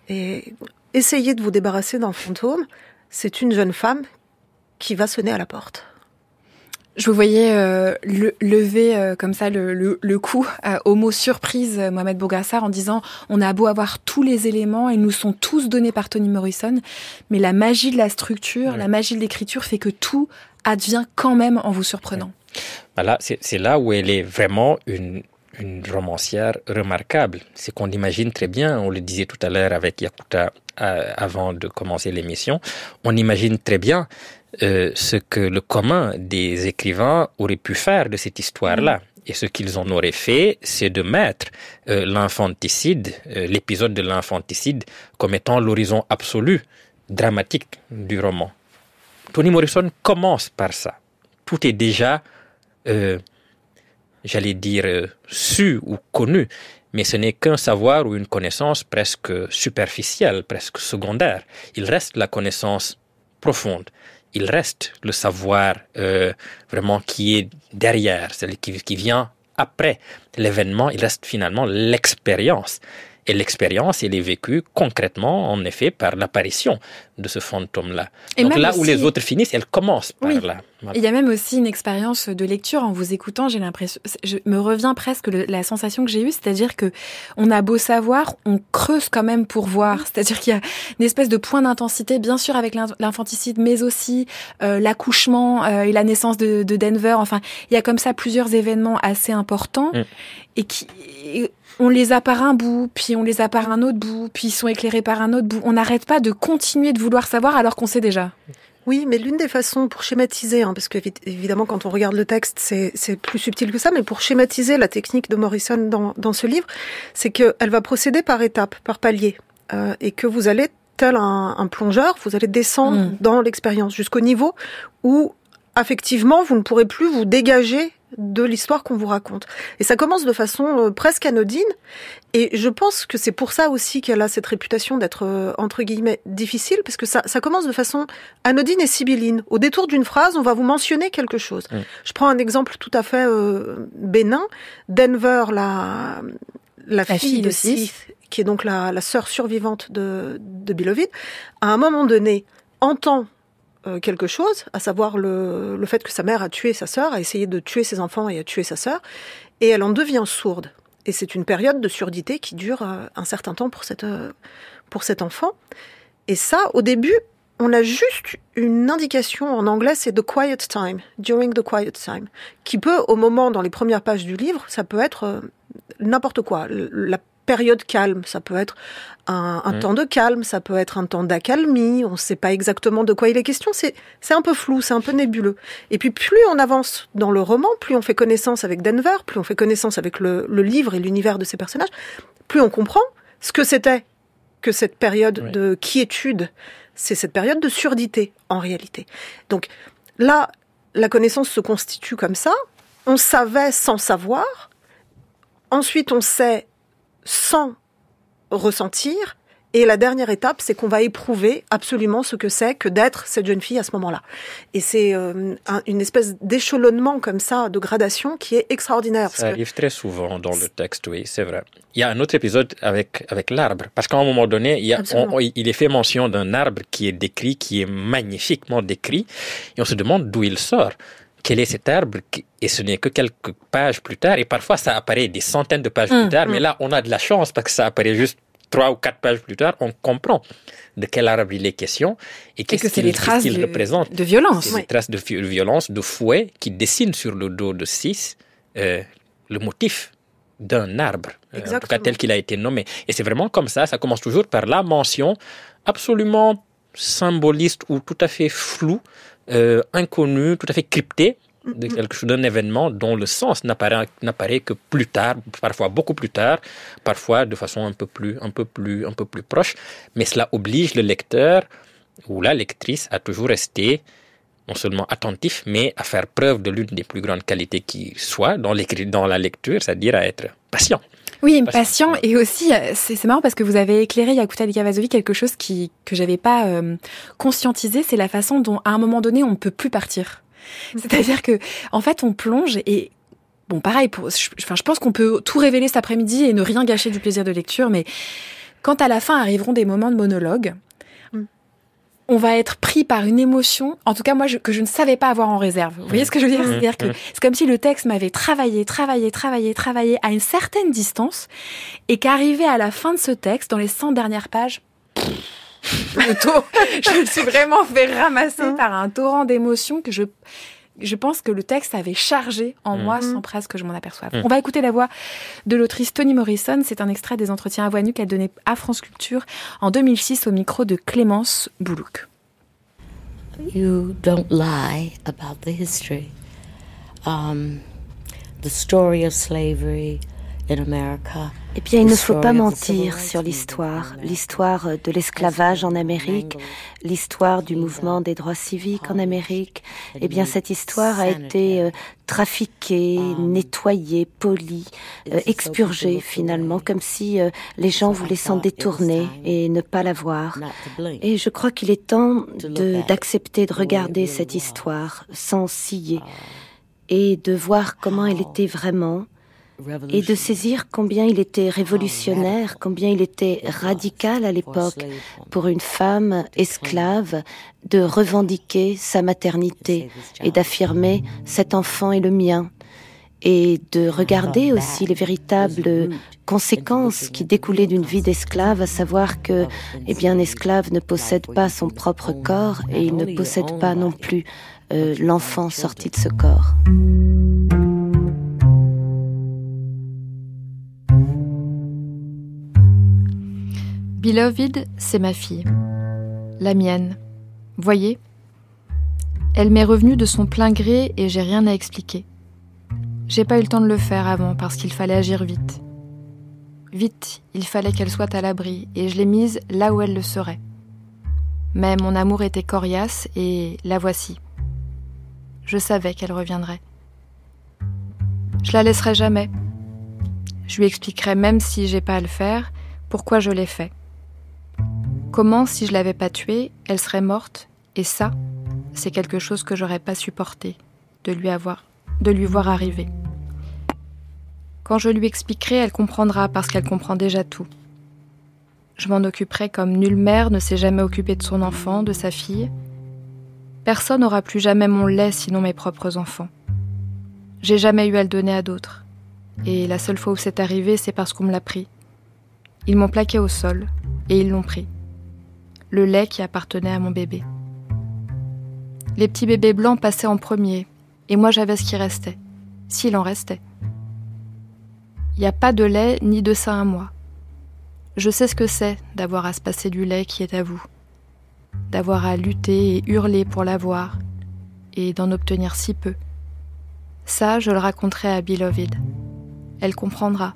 et essayer de vous débarrasser d'un fantôme, c'est une jeune femme qui va sonner à la porte. Je vous voyais euh, le- lever euh, comme ça le, le, le coup euh, au mot surprise, Mohamed Bougassar, en disant on a beau avoir tous les éléments, ils nous sont tous donnés par Toni Morrison, mais la magie de la structure, la magie de l'écriture fait que tout advient quand même en vous surprenant. Voilà, c'est là où elle est vraiment une, une romancière remarquable. C'est qu'on imagine très bien, on le disait tout à l'heure avec Yakuta euh, avant de commencer l'émission, on imagine très bien euh, ce que le commun des écrivains aurait pu faire de cette histoire-là. Mm. Et ce qu'ils en auraient fait, c'est de mettre euh, l'infanticide, euh, l'épisode de l'infanticide, comme étant l'horizon absolu, dramatique du roman. Tony Morrison commence par ça. Tout est déjà, j'allais dire, su ou connu, mais ce n'est qu'un savoir ou une connaissance presque superficielle, presque secondaire. Il reste la connaissance profonde il reste le savoir euh, vraiment qui est derrière, celui qui, qui vient après l'événement, il reste finalement l'expérience. Et l'expérience, elle est vécue concrètement, en effet, par l'apparition de ce fantôme-là. Donc là où les autres finissent, elle commence par oui. là. Il y a même aussi une expérience de lecture en vous écoutant. J'ai l'impression, je me revient presque le, la sensation que j'ai eue, c'est-à-dire que on a beau savoir, on creuse quand même pour voir. C'est-à-dire qu'il y a une espèce de point d'intensité, bien sûr avec l'infanticide, mais aussi euh, l'accouchement euh, et la naissance de, de, Denver. Enfin, il y a comme ça plusieurs événements assez importants mm. et qui et on les a par un bout, puis on les a par un autre bout, puis ils sont éclairés par un autre bout. On n'arrête pas de continuer de vouloir savoir alors qu'on sait déjà. Oui, mais l'une des façons pour schématiser, hein, parce que évidemment quand on regarde le texte, c'est plus subtil que ça, mais pour schématiser la technique de Morrison dans, dans ce livre, c'est qu'elle va procéder par étapes, par paliers, euh, et que vous allez, tel un, un plongeur, vous allez descendre mmh. dans l'expérience jusqu'au niveau où, affectivement, vous ne pourrez plus vous dégager de l'histoire qu'on vous raconte. Et ça commence de façon euh, presque anodine. Et je pense que c'est pour ça aussi qu'elle a cette réputation d'être, euh, entre guillemets, difficile, parce que ça, ça commence de façon anodine et sibylline. Au détour d'une phrase, on va vous mentionner quelque chose. Mmh. Je prends un exemple tout à fait euh, bénin. Denver, la, la, la fille, fille, de Sith, qui est donc la, la sœur survivante de, de Bilovid, à un moment donné, entend quelque chose, à savoir le, le, fait que sa mère a tué sa sœur, a essayé de tuer ses enfants et a tué sa sœur, et elle en devient sourde. Et c'est une période de surdité qui dure euh, un certain temps pour, cette, euh, pour cet enfant. Et ça, au début, on a juste une indication en anglais, c'est the quiet time, during the quiet time, qui peut, au moment, dans les premières pages du livre, ça peut être n'importe quoi. La période calme. Ça peut être un, un mmh. temps de calme, ça peut être un temps d'accalmie. On ne sait pas exactement de quoi il est question. C'est, c'est un peu flou, c'est un peu nébuleux. Et puis plus on avance dans le roman, plus on fait connaissance avec Denver, plus on fait connaissance avec le, le livre et l'univers de ces personnages, plus on comprend ce que c'était que cette période oui. de quiétude. C'est cette période de surdité en réalité. Donc là, la connaissance se constitue comme ça. On savait sans savoir. Ensuite, on sait sans ressentir. Et la dernière étape, c'est qu'on va éprouver absolument ce que c'est que d'être cette jeune fille à ce moment-là. Et c'est euh, un, une espèce d'échelonnement comme ça, de gradation, qui est extraordinaire. Ça arrive que... très souvent dans le texte, oui, c'est vrai. Il y a un autre épisode avec, avec l'arbre, parce qu'à un moment donné, il, y a, on, il est fait mention d'un arbre qui est décrit, qui est magnifiquement décrit, et on se demande d'où il sort quel est cet arbre et ce n'est que quelques pages plus tard et parfois ça apparaît des centaines de pages mmh, plus tard mmh. mais là on a de la chance parce que ça apparaît juste trois ou quatre pages plus tard on comprend de quel arbre il est question et qu'est-ce qu'il qu qu représente de violence oui. des traces de violence de fouet qui dessinent sur le dos de Six euh, le motif d'un arbre euh, en tout cas tel qu'il a été nommé et c'est vraiment comme ça ça commence toujours par la mention absolument symboliste ou tout à fait floue euh, inconnu, tout à fait crypté de quelque chose d'un événement dont le sens n'apparaît que plus tard, parfois beaucoup plus tard, parfois de façon un peu plus un peu plus un peu plus proche, mais cela oblige le lecteur ou la lectrice à toujours rester non seulement attentif, mais à faire preuve de l'une des plus grandes qualités qui soit dans, dans la lecture, c'est-à-dire à être patient. Oui, patient et aussi c'est marrant parce que vous avez éclairé Yakuta Likavazovi quelque chose qui que j'avais pas euh, conscientisé, c'est la façon dont à un moment donné on ne peut plus partir. C'est-à-dire que en fait on plonge et bon pareil pour je, enfin je pense qu'on peut tout révéler cet après-midi et ne rien gâcher du plaisir de lecture mais quand à la fin arriveront des moments de monologue, on va être pris par une émotion, en tout cas moi, je, que je ne savais pas avoir en réserve. Vous voyez ce que je veux dire? C'est-à-dire que c'est comme si le texte m'avait travaillé, travaillé, travaillé, travaillé à une certaine distance, et qu'arrivé à la fin de ce texte, dans les 100 dernières pages, je me suis vraiment fait ramasser par un torrent d'émotions que je je pense que le texte avait chargé en Mm. moi Mm. sans presque que je m'en aperçoive. Mm. On va écouter la voix de l'autrice Toni Morrison. C'est un extrait des entretiens à voix nue qu'elle donnait à France Culture en 2006 au micro de Clémence Boulouk. You don't lie about the history. Um, the story of slavery. Eh bien, il ne faut pas mentir sur l'histoire, l'histoire de l'esclavage en Amérique, l'histoire du mouvement des droits civiques en Amérique. Eh bien, cette histoire a été euh, trafiquée, nettoyée, polie, euh, expurgée finalement, comme si euh, les gens voulaient s'en détourner et ne pas la voir. Et je crois qu'il est temps de- d'accepter de regarder cette histoire sans scier et de voir comment elle était vraiment et de saisir combien il était révolutionnaire, combien il était radical à l'époque pour une femme esclave de revendiquer sa maternité et d'affirmer cet enfant est le mien. Et de regarder aussi les véritables conséquences qui découlaient d'une vie d'esclave, à savoir que, eh bien, un esclave ne possède pas son propre corps et il ne possède pas non plus euh, l'enfant sorti de ce corps. Beloved, c'est ma fille. La mienne. Voyez Elle m'est revenue de son plein gré et j'ai rien à expliquer. J'ai pas eu le temps de le faire avant parce qu'il fallait agir vite. Vite, il fallait qu'elle soit à l'abri et je l'ai mise là où elle le serait. Mais mon amour était coriace et la voici. Je savais qu'elle reviendrait. Je la laisserai jamais. Je lui expliquerai même si j'ai pas à le faire pourquoi je l'ai fait. Comment, si je l'avais pas tuée, elle serait morte? Et ça, c'est quelque chose que j'aurais pas supporté de lui avoir, de lui voir arriver. Quand je lui expliquerai, elle comprendra parce qu'elle comprend déjà tout. Je m'en occuperai comme nulle mère ne s'est jamais occupée de son enfant, de sa fille. Personne n'aura plus jamais mon lait sinon mes propres enfants. J'ai jamais eu à le donner à d'autres. Et la seule fois où c'est arrivé, c'est parce qu'on me l'a pris. Ils m'ont plaqué au sol et ils l'ont pris. Le lait qui appartenait à mon bébé. Les petits bébés blancs passaient en premier et moi j'avais ce qui restait, s'il en restait. Il n'y a pas de lait ni de sein à moi. Je sais ce que c'est d'avoir à se passer du lait qui est à vous, d'avoir à lutter et hurler pour l'avoir et d'en obtenir si peu. Ça, je le raconterai à Beloved. Elle comprendra.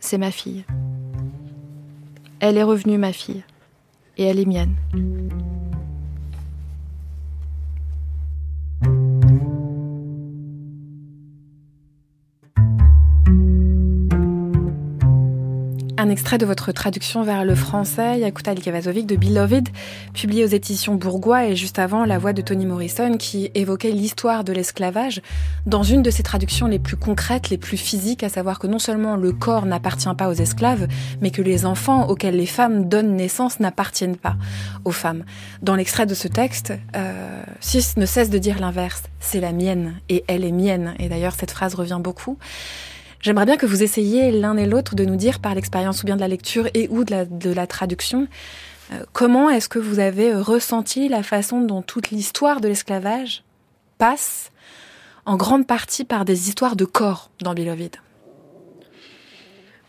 C'est ma fille. Elle est revenue, ma fille, et elle est mienne. Un extrait de votre traduction vers le français, Yakuta Likavazovic de Beloved, publié aux éditions Bourgois, et juste avant, la voix de Toni Morrison qui évoquait l'histoire de l'esclavage dans une de ses traductions les plus concrètes, les plus physiques, à savoir que non seulement le corps n'appartient pas aux esclaves, mais que les enfants auxquels les femmes donnent naissance n'appartiennent pas aux femmes. Dans l'extrait de ce texte, euh, Sis ne cesse de dire l'inverse, c'est la mienne, et elle est mienne, et d'ailleurs cette phrase revient beaucoup. J'aimerais bien que vous essayiez l'un et l'autre de nous dire par l'expérience ou bien de la lecture et ou de la, traduction, euh, comment est-ce que vous avez ressenti la façon dont toute l'histoire de l'esclavage passe en grande partie par des histoires de corps dans Beloved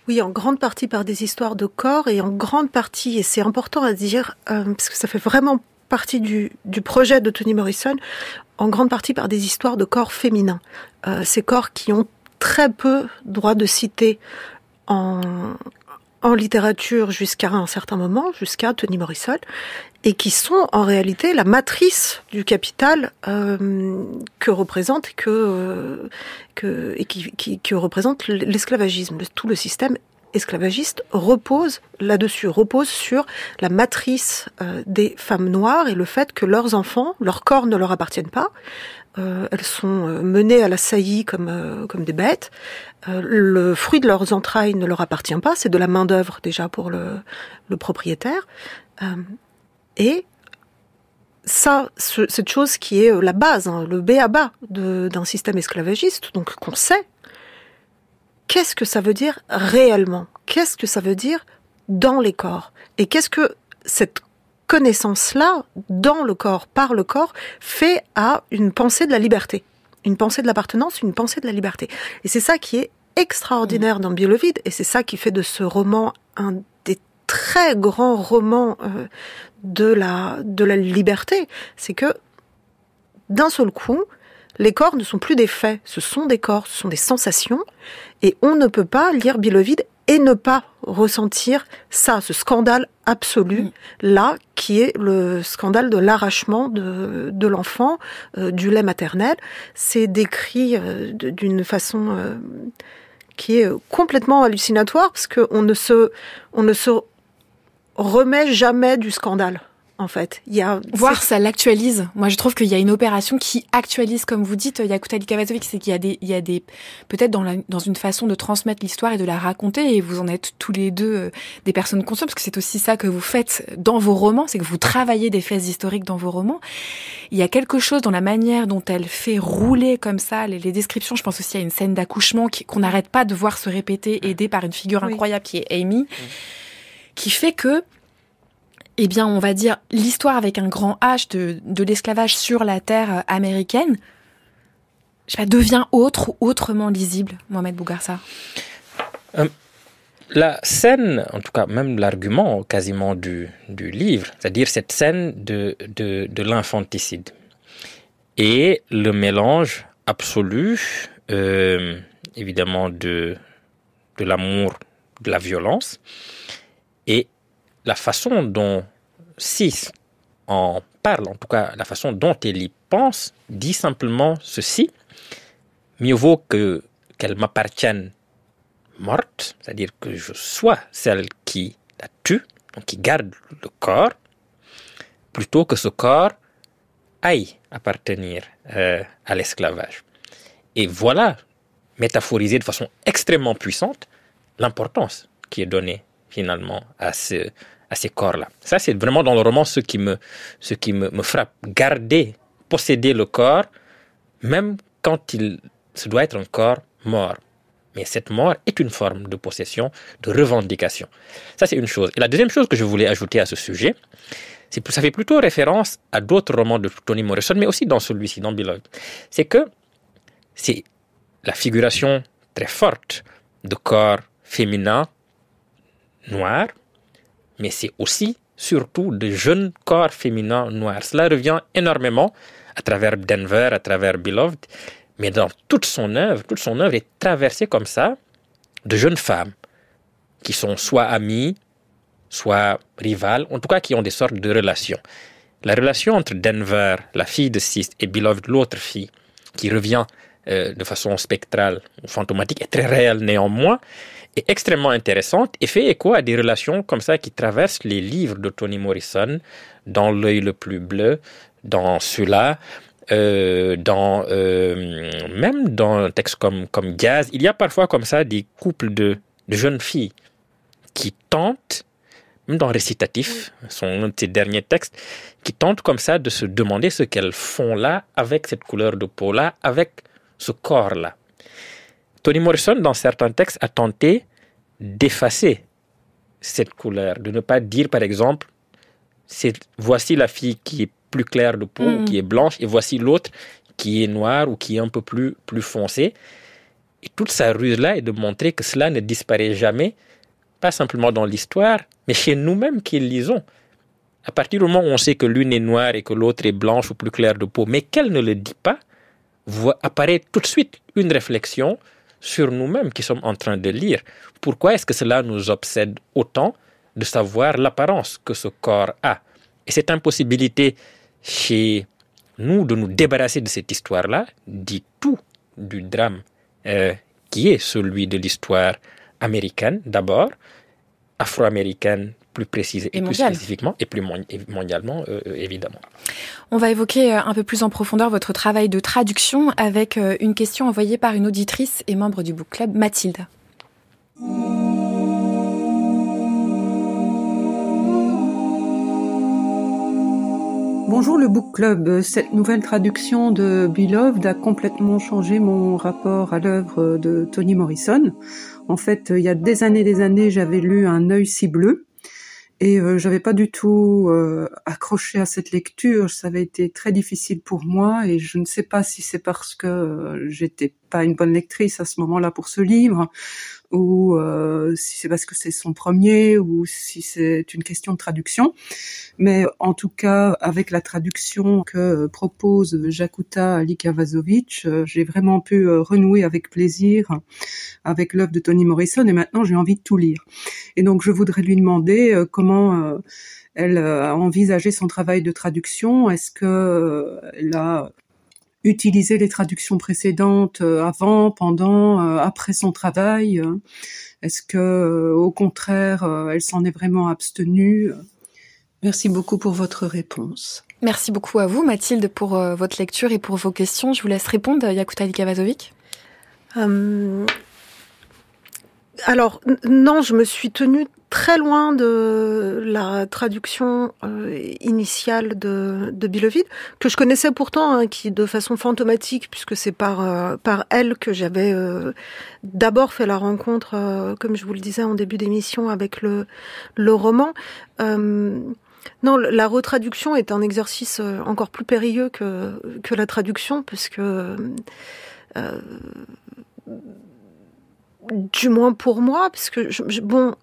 Oui, en grande partie par des histoires de corps et en grande partie, et c'est important à dire, euh, parce que ça fait vraiment partie du, du projet de Toni Morrison, en grande partie par des histoires de corps féminins. Euh, ces corps qui ont très peu droit de citer en, littérature jusqu'à un certain moment, jusqu'à Toni Morrison, et qui sont en réalité la matrice du capital euh, que représente que, euh, et qui, qui, l'esclavagisme. Tout le système esclavagiste repose là-dessus, repose sur la matrice euh, des femmes noires et le fait que leurs enfants, leurs corps ne leur appartiennent pas. Euh, elles sont menées à la saillie comme, euh, comme des bêtes. Euh, le fruit de leurs entrailles ne leur appartient pas, c'est de la main d'œuvre déjà pour le, propriétaire. et ça, ce, cette chose qui est la base, hein, le b à bas d'un système esclavagiste, donc qu'on sait, qu'est-ce que ça veut dire réellement? Qu'est-ce que ça veut dire dans les corps? Et qu'est-ce que cette connaissance-là, dans le corps, par le corps, fait à une pensée de la liberté. Une pensée de l'appartenance, une pensée de la liberté. Et c'est ça qui est extraordinaire dans Biolovide, et c'est ça qui fait de ce roman un des très grands romans euh, de la de la liberté, c'est que d'un seul coup, les corps ne sont plus des faits, ce sont des corps, ce sont des sensations, et on ne peut pas lire Biolovide et ne pas ressentir ça, ce scandale absolu, mm. là, qui est le scandale de l'arrachement de, de l'enfant euh, du lait maternel. C'est décrit euh, d'une façon qui est complètement hallucinatoire parce qu'on ne se, on ne se remet jamais du scandale en fait. Il y a voir ça l'actualise. Moi, je trouve qu'il y a une opération qui actualise, comme vous dites, Yakuta Likavazovic, c'est qu'il y a des, il y a des, peut-être dans, la, dans une façon de transmettre l'histoire et de la raconter, et vous en êtes tous les deux euh, des personnes conscientes, parce que c'est aussi ça que vous faites dans vos romans, c'est que vous travaillez des faits historiques dans vos romans. Il y a quelque chose dans la manière dont elle fait rouler comme ça les, les descriptions. Je pense aussi à une scène d'accouchement qu'on n'arrête pas de voir se répéter, aidée par une figure incroyable qui est Amy, qui fait que eh bien, on va dire l'histoire avec un grand H de, l'esclavage sur la terre euh, américaine, je devient autre ou autrement lisible, Mohamed Bougarsa? Euh, La scène, en tout cas même l'argument quasiment du, livre, c'est-à-dire cette scène de, de, l'infanticide et le mélange absolu, euh, évidemment, de, de l'amour, de la violence, et la façon dont Sis en parle, en tout cas la façon dont elle y pense, dit simplement ceci mieux vaut que qu'elle m'appartienne morte, c'est-à-dire que je sois celle qui la tue, donc qui garde le corps, plutôt que ce corps aille appartenir euh, à l'esclavage. Et voilà, métaphorisé de façon extrêmement puissante, l'importance qui est donnée finalement à, ce, à ces corps-là. Ça, c'est vraiment dans le roman ce qui me, ce qui me, me, frappe. Garder, posséder le corps, même quand il se doit être un corps mort. Mais cette mort est une forme de possession, de revendication. Ça, c'est une chose. Et la deuxième chose que je voulais ajouter à ce sujet, c'est ça fait plutôt référence à d'autres romans de Toni Morrison, mais aussi dans celui-ci, dans Beloved. C'est que c'est la figuration très forte de corps féminins noirs, mais c'est aussi, surtout, de jeunes corps féminins noirs. Cela revient énormément à travers Denver, à travers Beloved, mais dans toute son œuvre, toute son œuvre est traversée comme ça de jeunes femmes qui sont soit amies, soit rivales, en tout cas qui ont des sortes de relations. La relation entre Denver, la fille de Sis, et Beloved, l'autre fille, qui revient euh, de façon spectrale ou fantomatique, est très réelle néanmoins, est extrêmement intéressante et fait écho à des relations comme ça qui traversent les livres de Toni Morrison, dans L'œil le plus bleu, dans ceux-là, euh, dans euh, même dans un texte comme comme Gaz, il y a parfois comme ça des couples de, de jeunes filles qui tentent, même dans Récitatif, son de ses derniers textes, qui tentent comme ça de se demander ce qu'elles font là avec cette couleur de peau là, avec ce corps là. Toni Morrison, dans certains textes, a tenté d'effacer cette couleur, de ne pas dire, par exemple, voici la fille qui est plus claire de peau, ou mm. qui est blanche, et voici l'autre qui est noire ou qui est un peu plus, plus foncé. Et toute sa ruse-là est de montrer que cela ne disparaît jamais, pas simplement dans l'histoire, mais chez nous-mêmes qui lisons. À partir du moment où on sait que l'une est noire et que l'autre est blanche ou plus claire de peau, mais qu'elle ne le dit pas, apparaît tout de suite une réflexion sur nous-mêmes qui sommes en train de lire. Pourquoi est-ce que cela nous obsède autant de savoir l'apparence que ce corps a? Et cette impossibilité chez nous de nous débarrasser de cette histoire-là dit tout du drame euh, qui est celui de l'histoire américaine d'abord, afro-américaine plus précise et, plus spécifiquement, et plus mondialement, euh, euh, évidemment. On va évoquer euh, un peu plus en profondeur votre travail de traduction avec une question envoyée par une auditrice et membre du Book Club, Mathilde. Bonjour le Book Club. Cette nouvelle traduction de Beloved a complètement changé mon rapport à l'œuvre de Toni Morrison. En fait, il y a des années des années, j'avais lu Un œil si bleu Et euh, j'avais pas du tout euh, accroché à cette lecture. Ça avait été très difficile pour moi, et je ne sais pas si c'est parce que j'étais pas une bonne lectrice à ce moment-là pour ce livre, ou euh, si c'est parce que c'est son premier, ou si c'est une question de traduction. Mais en tout cas, avec la traduction que propose Jakuta Likavazovic, euh, j'ai vraiment pu euh, renouer avec plaisir avec l'œuvre de Toni Morrison, et maintenant j'ai envie de tout lire. Et donc je voudrais lui demander euh, comment elle a envisagé son travail de traduction. Est-ce que elle a utiliser les traductions précédentes euh, avant, pendant, euh, après son travail euh, Est-ce que, au contraire, elle s'en est vraiment abstenue? Merci beaucoup pour votre réponse. Merci beaucoup à vous, Mathilde, pour votre lecture et pour vos questions. Je vous laisse répondre, Yakuta Likavazovic. Alors, non, je me suis tenue très loin de la traduction euh, initiale de, de que je connaissais pourtant, hein, qui de façon fantomatique, puisque c'est par euh, par elle que j'avais euh, d'abord fait la rencontre, comme je vous le disais en début d'émission, avec le le roman. non, la retraduction est un exercice encore plus périlleux que que la traduction, puisque du moins pour moi, parce que je, bon,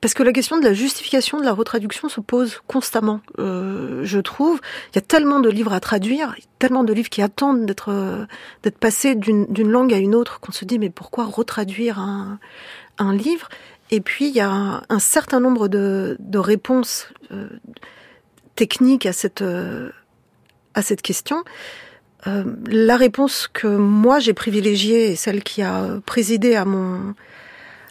parce que la question de la justification de la retraduction se pose constamment, euh, je trouve. Il y a tellement de livres à traduire, tellement de livres qui attendent d'être euh, d'être passés d'une langue à une autre qu'on se dit mais pourquoi retraduire un, un livre? Et puis il y a un, certain nombre de, de réponses euh, techniques à cette à cette question. La réponse que moi j'ai privilégiée et celle qui a présidé à mon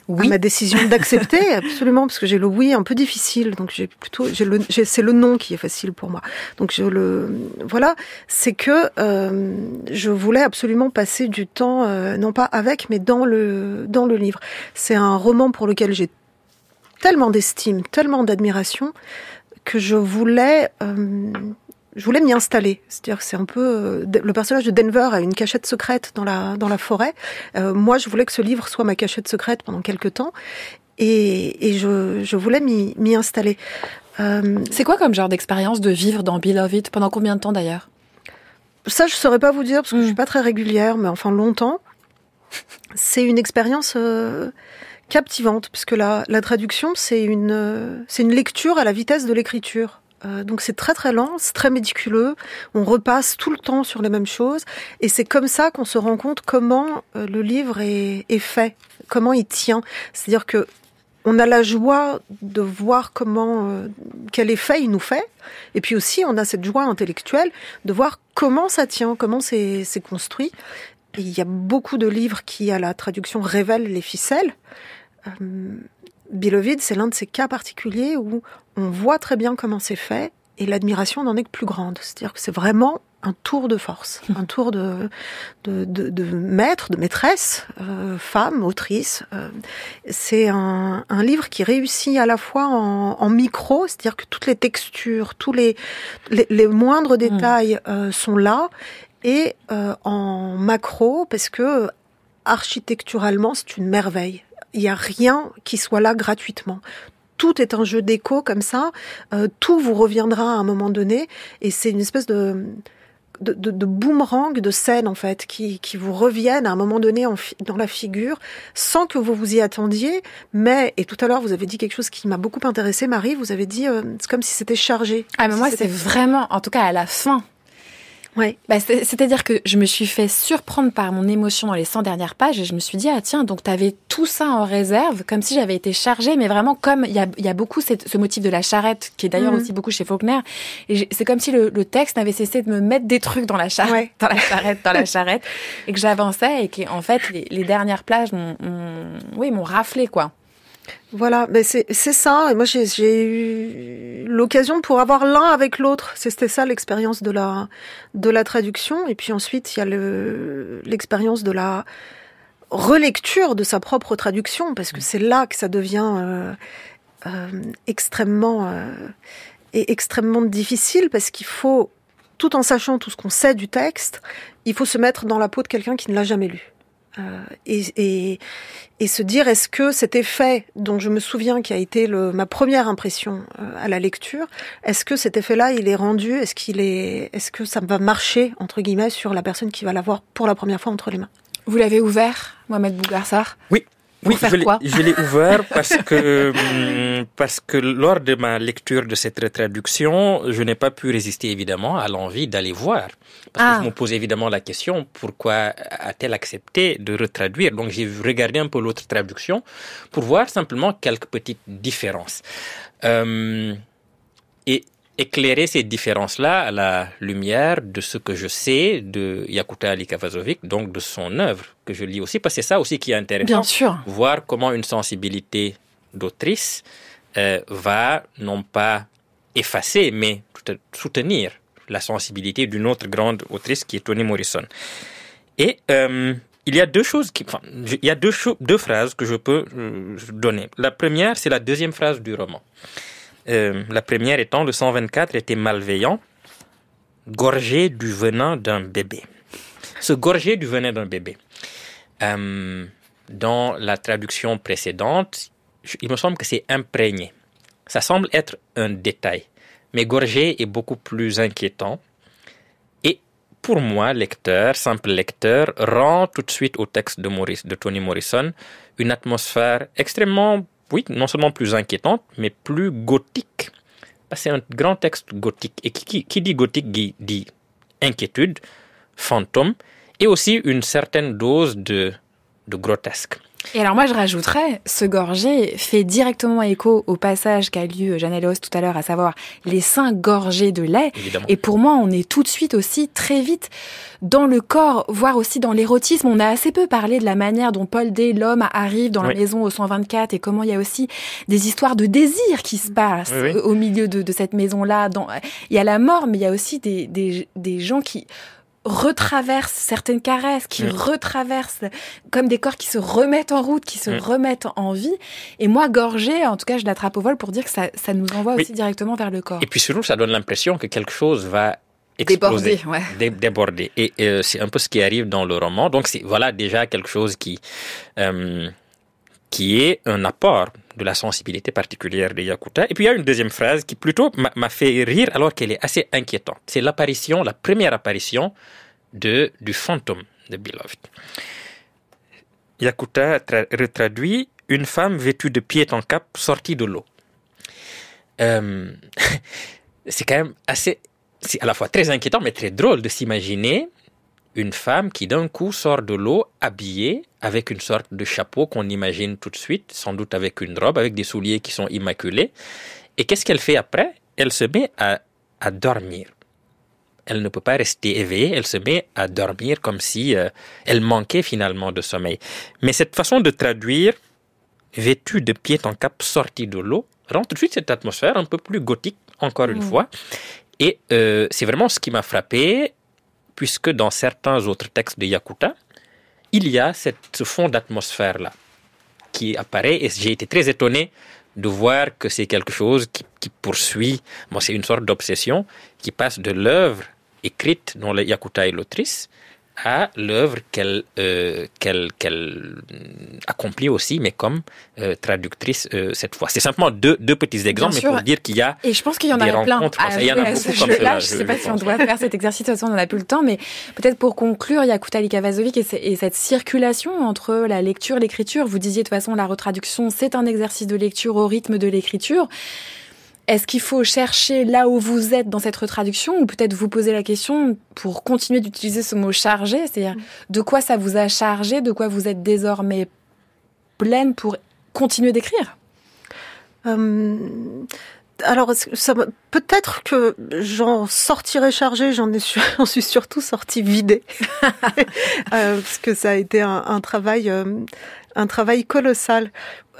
oui. ma décision d'accepter, absolument, parce que j'ai le oui un peu difficile, donc j'ai plutôt, j'ai le, c'est le non qui est facile pour moi. Donc je le, voilà, c'est que euh, je voulais absolument passer du temps, euh, non pas avec, mais dans le dans le livre. C'est un roman pour lequel j'ai tellement d'estime, tellement d'admiration que je voulais euh, je voulais m'y installer. C'est-à-dire que c'est un peu euh, le personnage de Denver a une cachette secrète dans la dans la forêt. Euh, moi, je voulais que ce livre soit ma cachette secrète pendant quelques temps, et, et je, je voulais m'y installer. Euh, c'est quoi comme genre d'expérience de vivre dans Beloved pendant combien de temps d'ailleurs? Ça, je saurais pas vous dire parce que je suis hmm. pas très régulière, mais enfin longtemps. C'est une expérience. Euh, captivante parce que la, la traduction c'est une c'est une lecture à la vitesse de l'écriture euh, donc c'est très très lent, c'est très médiculeux. On repasse tout le temps sur les mêmes choses, et c'est comme ça qu'on se rend compte comment euh, le livre est, fait, comment il tient. C'est-à-dire que on a la joie de voir comment euh, quel effet il nous fait, et puis aussi on a cette joie intellectuelle de voir comment ça tient, comment c'est construit. Il y a beaucoup de livres qui, à la traduction, révèlent les ficelles. Bilovid, c'est l'un de ces cas particuliers où on voit très bien comment c'est fait et l'admiration n'en est que plus grande. C'est-à-dire que c'est vraiment un tour de force, un tour de, de, de, de maître, de maîtresse, euh, femme, autrice. Euh, c'est un, un, livre qui réussit à la fois en, en micro, c'est-à-dire que toutes les textures, tous les, les, les moindres mm. détails euh, sont là, et en macro, parce que architecturalement, c'est une merveille il n'y a rien qui soit là gratuitement. Tout est un jeu d'écho comme ça. Euh, tout vous reviendra à un moment donné, et c'est une espèce de de, de, de, boomerang de scènes en fait qui, qui vous reviennent à un moment donné en dans la figure sans que vous vous y attendiez mais et tout à l'heure vous avez dit quelque chose qui m'a beaucoup intéressé Marie vous avez dit euh, c'est comme si c'était chargé ah mais moi c'est vraiment en tout cas à la fin Ouais. Bah, C'est-à-dire que je me suis fait surprendre par mon émotion dans les 100 dernières pages et je me suis dit, ah tiens, donc tu avais tout ça en réserve, comme si j'avais été chargée, mais vraiment comme il y a, y a beaucoup cette, ce motif de la charrette, qui est d'ailleurs mhm. aussi beaucoup chez Faulkner. Et c'est comme si le, le texte n'avait cessé de me mettre des trucs dans la charrette, dans la charrette, dans la charrette, et que j'avançais et qu'en fait, les, les dernières plages m'ont, oui, m'ont raflé, quoi. Voilà, mais c'est ça. Et moi, j'ai eu l'occasion pour avoir l'un avec l'autre. C'était ça l'expérience de la de la traduction. Et puis ensuite, il y a l'expérience de la relecture de sa propre traduction, parce que c'est là que ça devient euh, euh, extrêmement euh, et extrêmement difficile, parce qu'il faut, tout en sachant tout ce qu'on sait du texte, il faut se mettre dans la peau de quelqu'un qui ne l'a jamais lu. Et, et, et, se dire est-ce que cet effet dont je me souviens qui a été le, ma première impression à la lecture, est-ce que cet effet-là il est rendu, est-ce qu'il est, est-ce que ça va marcher entre guillemets sur la personne qui va l'avoir pour la première fois entre les mains? Vous l'avez ouvert, Mohamed Bougarsar Oui, oui, je l'ai ouvert parce que hum, parce que lors de ma lecture de cette traduction, je n'ai pas pu résister évidemment à l'envie d'aller voir. Parce que je ah. me pose évidemment la question pourquoi a-t-elle accepté de retraduire? Donc j'ai regardé un peu l'autre traduction pour voir simplement quelques petites différences. Euh, et éclairer ces différences-là à la lumière de ce que je sais de Yakuta Ali Kavazovic, donc de son œuvre, que je lis aussi, parce que c'est ça aussi qui est intéressant. Bien sûr. Voir comment une sensibilité d'autrice euh, va non pas effacer, mais soutenir la sensibilité d'une autre grande autrice qui est Toni Morrison. Et euh, il y a deux choses qui, enfin, il y a deux, deux phrases que je peux euh, donner. La première, c'est la deuxième phrase du roman. Euh, la première étant le 124 était malveillant, gorgé du venin d'un bébé. Ce gorgé du venin d'un bébé. Euh, dans la traduction précédente, il me semble que c'est imprégné. Ça semble être un détail, mais gorgé est beaucoup plus inquiétant. Et pour moi, lecteur, simple lecteur, rend tout de suite au texte de, Maurice, de Toni Morrison une atmosphère extrêmement oui, non seulement plus inquiétante, mais plus gothique. C'est un grand texte gothique. Et qui, dit gothique dit, dit, inquiétude, fantôme, et aussi une certaine dose de, de grotesque. Et alors moi je rajouterais, ce gorgé fait directement écho au passage qu'a lu Jeanne Léos tout à l'heure, à savoir les seins gorgés de lait. Et pour moi on est tout de suite aussi très vite dans le corps, voire aussi dans l'érotisme. On a assez peu parlé de la manière dont Paul D, l'homme, arrive dans la maison au 124 et comment il y a aussi des histoires de désir qui se passent au milieu de, de cette maison-là. Il y a la mort, mais il y a aussi des, des, des gens qui retraverse certaines caresses, qui retraverse retraversent comme des corps qui se remettent en route, qui se remettent en vie. Et moi, gorgée, en tout cas, je l'attrape au vol pour dire que ça, ça nous envoie aussi directement vers le corps. Et puis surtout, ça donne l'impression que quelque chose va exploser, déborder, ouais. déborder. Et euh, c'est un peu ce qui arrive dans le roman. Donc voilà déjà quelque chose qui euh, qui est un apport de la sensibilité particulière de Yakuta. Et puis il y a une deuxième phrase qui plutôt m'a fait rire alors qu'elle est assez inquiétante. C'est l'apparition, la première apparition de, du fantôme de Beloved. Yakuta retraduit une femme vêtue de pied en cap sortie de l'eau. Euh, c'est quand même assez, c'est à la fois très inquiétant mais très drôle de s'imaginer une femme qui d'un coup sort de l'eau habillée avec une sorte de chapeau qu'on imagine tout de suite, sans doute avec une robe, avec des souliers qui sont immaculés. Et qu'est-ce qu'elle fait après? Elle se met à, à, dormir. Elle ne peut pas rester éveillée, elle se met à dormir comme si euh, elle manquait finalement de sommeil. Mais cette façon de traduire, vêtue de pied en cap sortie de l'eau, rend tout de suite cette atmosphère un peu plus gothique, encore une mmh. fois. Et euh, c'est vraiment ce qui m'a frappé puisque dans certains autres textes de Yakuta, il y a ce fond d'atmosphère-là qui apparaît et j'ai été très étonné de voir que c'est quelque chose qui, qui poursuit, bon, c'est une sorte d'obsession qui passe de l'œuvre écrite dont le Yakuta est l'autrice à l'œuvre qu'elle euh, qu'elle qu'elle accomplit aussi, mais comme euh, traductrice euh, cette fois. C'est simplement deux, deux petits exemples, mais pour dire qu'il y a et je pense qu'il y en a plein. il y en a beaucoup comme cela. Je ne sais pas si on doit faire cet exercice, de toute façon on n'en a plus le temps, mais peut-être pour conclure, Yakuta Likavazovic et, et cette circulation entre la lecture, l'écriture. Vous disiez de toute façon la retraduction, c'est un exercice de lecture au rythme de l'écriture. Est-ce qu'il faut chercher là où vous êtes dans cette retraduction ou peut-être vous poser la question pour continuer d'utiliser ce mot chargé, c'est-à-dire de quoi ça vous a chargé, de quoi vous êtes désormais pleine pour continuer d'écrire? Euh, alors, peut-être que j'en sortirai chargée, j'en suis surtout sortie vidée, euh, parce que ça a été un, travail, euh, un travail colossal.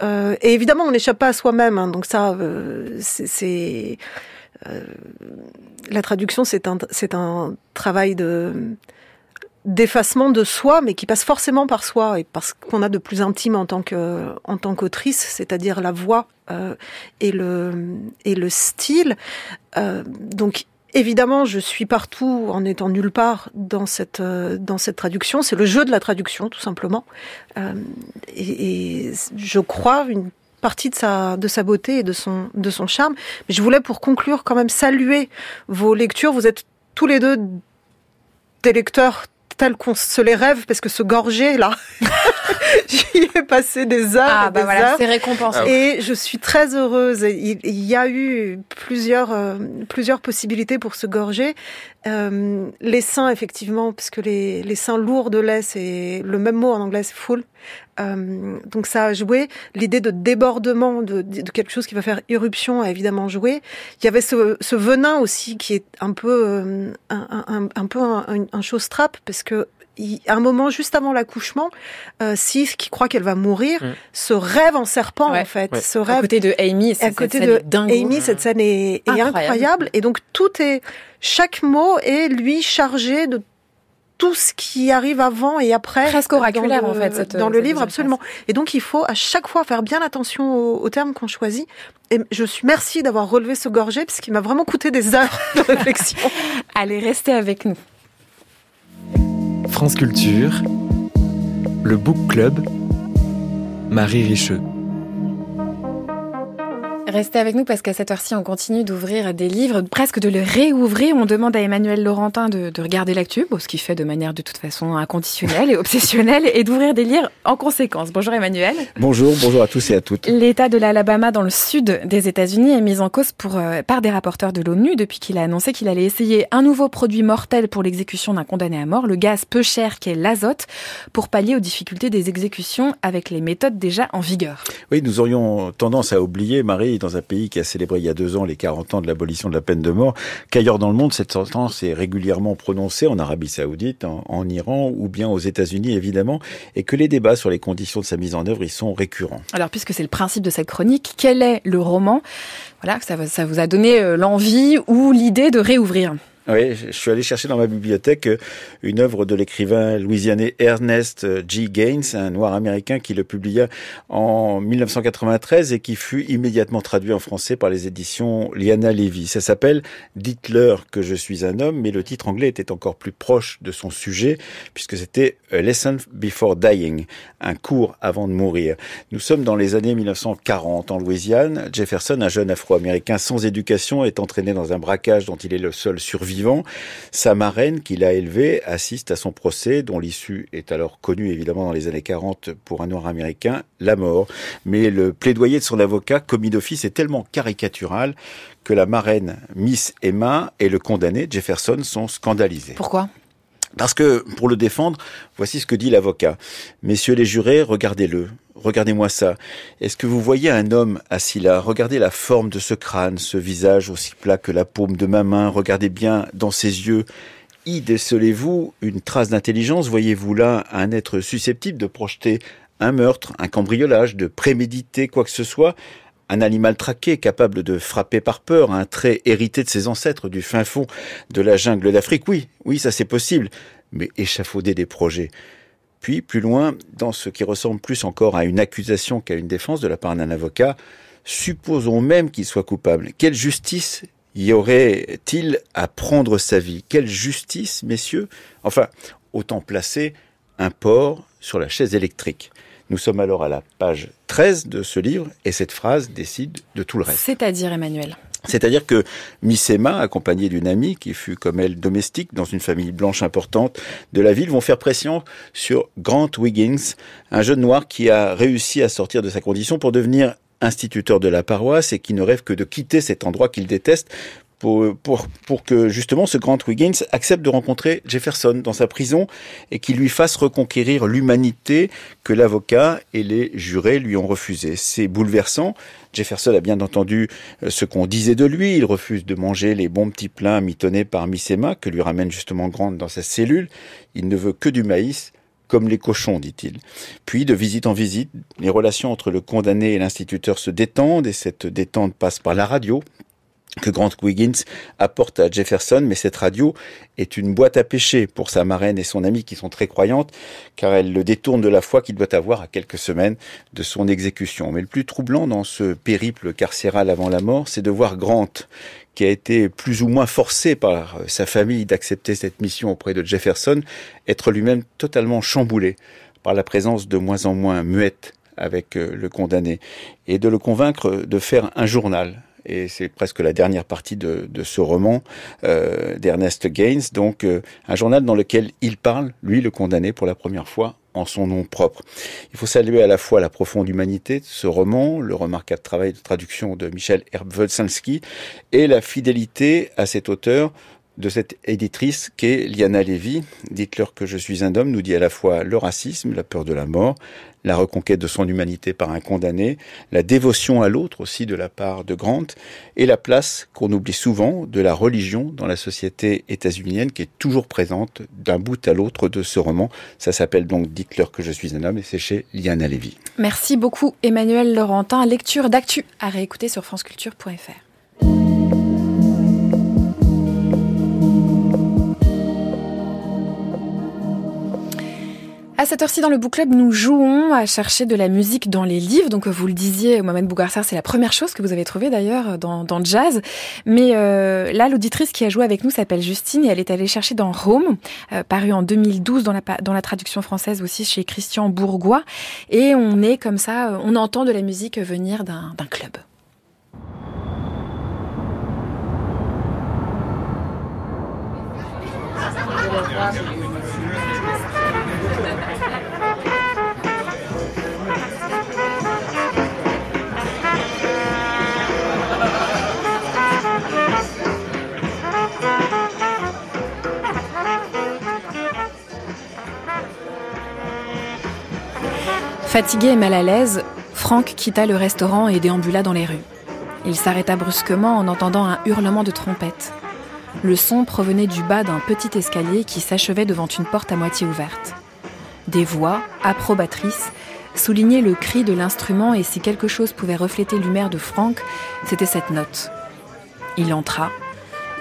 Euh, et évidemment, on n'échappe pas à soi-même. Hein, donc ça, euh, c'est euh, la traduction, c'est un, travail de d'effacement de soi, mais qui passe forcément par soi et parce qu'on a de plus intime en tant que en qu'autrice, c'est-à-dire la voix et le style. Donc évidemment, je suis partout en étant nulle part dans cette euh, dans cette traduction. C'est le jeu de la traduction, tout simplement. Euh, et, et, je crois une partie de sa de sa beauté et de son de son charme. Mais je voulais, pour conclure, quand même saluer vos lectures. Vous êtes tous les deux des lecteurs tels qu'on se les rêve, parce que ce gorgé là, j'y ai passé des heures ah, et bah des voilà, heures. c'est récompensé. Et je suis très heureuse. Il, il y a eu plusieurs euh, plusieurs possibilités pour se gorger. Euh, les seins, effectivement, parce que les, les seins lourds de lait, c'est le même mot en anglais, c'est full. Euh, donc ça a joué. L'idée de débordement de, de, quelque chose qui va faire éruption a évidemment joué. Il y avait ce, ce venin aussi qui est un peu euh, un, un, un, peu un, un chose trap parce que à un moment juste avant l'accouchement, euh, Sif, qui croit qu'elle va mourir, mm. se rêve en serpent ouais, en fait. Ouais. Se rêve à côté de Amy, à côté de Amy, cette scène est, est incroyable. incroyable. Et donc tout est, chaque mot est lui chargé de tout ce qui arrive avant et après. Presque oraculaire le, en fait. Cette, dans le livre, absolument. Et donc il faut à chaque fois faire bien attention aux, aux termes qu'on choisit. Et je suis merci d'avoir relevé ce gorgé parce qu'il m'a vraiment coûté des heures de réflexion. Allez, restez avec nous. France Culture, le Book Club, Marie Richeux. Restez avec nous parce qu'à cette heure-ci, on continue d'ouvrir des livres, presque de les réouvrir. On demande à Emmanuel Laurentin de, de regarder l'actu, ce qu'il fait de manière de toute façon inconditionnelle et obsessionnelle, et d'ouvrir des livres en conséquence. Bonjour Emmanuel. Bonjour, bonjour à tous et à toutes. L'État de l'Alabama dans le sud des États-Unis est mis en cause pour, euh, par des rapporteurs de l'ONU depuis qu'il a annoncé qu'il allait essayer un nouveau produit mortel pour l'exécution d'un condamné à mort, le gaz peu cher qu'est l'azote, pour pallier aux difficultés des exécutions avec les méthodes déjà en vigueur. Oui, nous aurions tendance à oublier, Marie, dans un pays qui a célébré il y a deux ans les 40 ans de l'abolition de la peine de mort, qu'ailleurs dans le monde, cette sentence est régulièrement prononcée en Arabie Saoudite, en, Iran ou bien aux États-Unis, évidemment, et que les débats sur les conditions de sa mise en œuvre y sont récurrents. Alors, puisque c'est le principe de cette chronique, quel est le roman? Voilà, ça, ça vous a donné l'envie ou l'idée de réouvrir oui, je suis allé chercher dans ma bibliothèque une œuvre de l'écrivain louisianais Ernest G. Gaines, un noir américain qui le publia en 1993 et qui fut immédiatement traduit en français par les éditions Liana Levy. Ça s'appelle Dites-leur que je suis un homme, mais le titre anglais était encore plus proche de son sujet puisque c'était A Lesson Before Dying, un cours avant de mourir. Nous sommes dans les années 1940 en Louisiane. Jefferson, un jeune afro-américain sans éducation, est entraîné dans un braquage dont il est le seul survivant Sa marraine, qu'il a élevée, assiste à son procès, dont l'issue est alors connue évidemment dans les années 40 pour un noir américain, la mort. Mais le plaidoyer de son avocat, commis d'office, est tellement caricatural que la marraine, Miss Emma, et le condamné, Jefferson, sont scandalisés. Pourquoi? Parce que, pour le défendre, voici ce que dit l'avocat. Messieurs les jurés, regardez-le. Regardez-moi ça. Est-ce que vous voyez un homme assis là? Regardez la forme de ce crâne, ce visage aussi plat que la paume de ma main. Regardez bien dans ses yeux. Y décelez-vous une trace d'intelligence? Voyez-vous là un être susceptible de projeter un meurtre, un cambriolage, de préméditer quoi que ce soit? Un animal traqué capable de frapper par peur, un trait hérité de ses ancêtres du fin fond de la jungle d'Afrique. Oui, oui, ça c'est possible, mais échafauder des projets. Puis, plus loin, dans ce qui ressemble plus encore à une accusation qu'à une défense de la part d'un avocat, supposons même qu'il soit coupable. Quelle justice y aurait-il à prendre sa vie? Quelle justice, messieurs? Enfin, autant placer un porc sur la chaise électrique. Nous sommes alors à la page 13 de ce livre et cette phrase décide de tout le reste. C'est-à-dire, Emmanuel? C'est-à-dire que Miss Emma, accompagnée d'une amie qui fut comme elle domestique dans une famille blanche importante de la ville, vont faire pression sur Grant Wiggins, un jeune noir qui a réussi à sortir de sa condition pour devenir instituteur de la paroisse et qui ne rêve que de quitter cet endroit qu'il déteste pour, que justement ce Grant Wiggins accepte de rencontrer Jefferson dans sa prison et qu'il lui fasse reconquérir l'humanité que l'avocat et les jurés lui ont refusé. C'est bouleversant. Jefferson a bien entendu ce qu'on disait de lui. Il refuse de manger les bons petits plats mitonnés par Miss Emma, que lui ramène justement Grant dans sa cellule. Il ne veut que du maïs comme les cochons, dit-il. Puis, de visite en visite, les relations entre le condamné et l'instituteur se détendent, et cette détente passe par la radio, que Grant Wiggins apporte à Jefferson, mais cette radio est une boîte à pêcher pour sa marraine et son amie qui sont très croyantes, car elle le détourne de la foi qu'il doit avoir à quelques semaines de son exécution. Mais le plus troublant dans ce périple carcéral avant la mort, c'est de voir Grant, qui a été plus ou moins forcé par sa famille d'accepter cette mission auprès de Jefferson, être lui-même totalement chamboulé par la présence de moins en moins muette avec euh, le condamné, et de le convaincre de faire un journal, et c'est presque la dernière partie de, ce roman euh, d'Ernest Gaines, donc euh, un journal dans lequel il parle, lui le condamné, pour la première fois en son nom propre. Il faut saluer à la fois la profonde humanité de ce roman, le remarquable travail de traduction de Michel Herbwolsanski, et la fidélité à cet auteur de cette éditrice qu'est Liana Levy. Dites-leur que je suis un homme nous dit à la fois le racisme, la peur de la mort, la reconquête de son humanité par un condamné, la dévotion à l'autre aussi de la part de Grant, et la place qu'on oublie souvent de la religion dans la société états-unienne qui est toujours présente d'un bout à l'autre de ce roman. Ça s'appelle donc Dites-leur que je suis un homme et c'est chez Liana Lévy. Merci beaucoup Emmanuel Laurentin. Lecture d'actu à réécouter sur franceculture.fr. À cette heure-ci, dans le book club, nous jouons à chercher de la musique dans les livres. Donc, vous le disiez, Mohamed Bougarsar, c'est la première chose que vous avez trouvée d'ailleurs dans, dans jazz. Mais euh, là, l'auditrice qui a joué avec nous s'appelle Justine et elle est allée chercher dans Home, euh, paru en 2012 dans la, dans la traduction française aussi chez Christian Bourgois. Et on est comme ça, euh, on entend de la musique venir d'un club. Fatigué et mal à l'aise, Franck quitta le restaurant et déambula dans les rues. Il s'arrêta brusquement en entendant un hurlement de trompette. Le son provenait du bas d'un petit escalier qui s'achevait devant une porte à moitié ouverte. Des voix, approbatrices, soulignaient le cri de l'instrument et si quelque chose pouvait refléter l'humeur de Franck, c'était cette note. Il entra.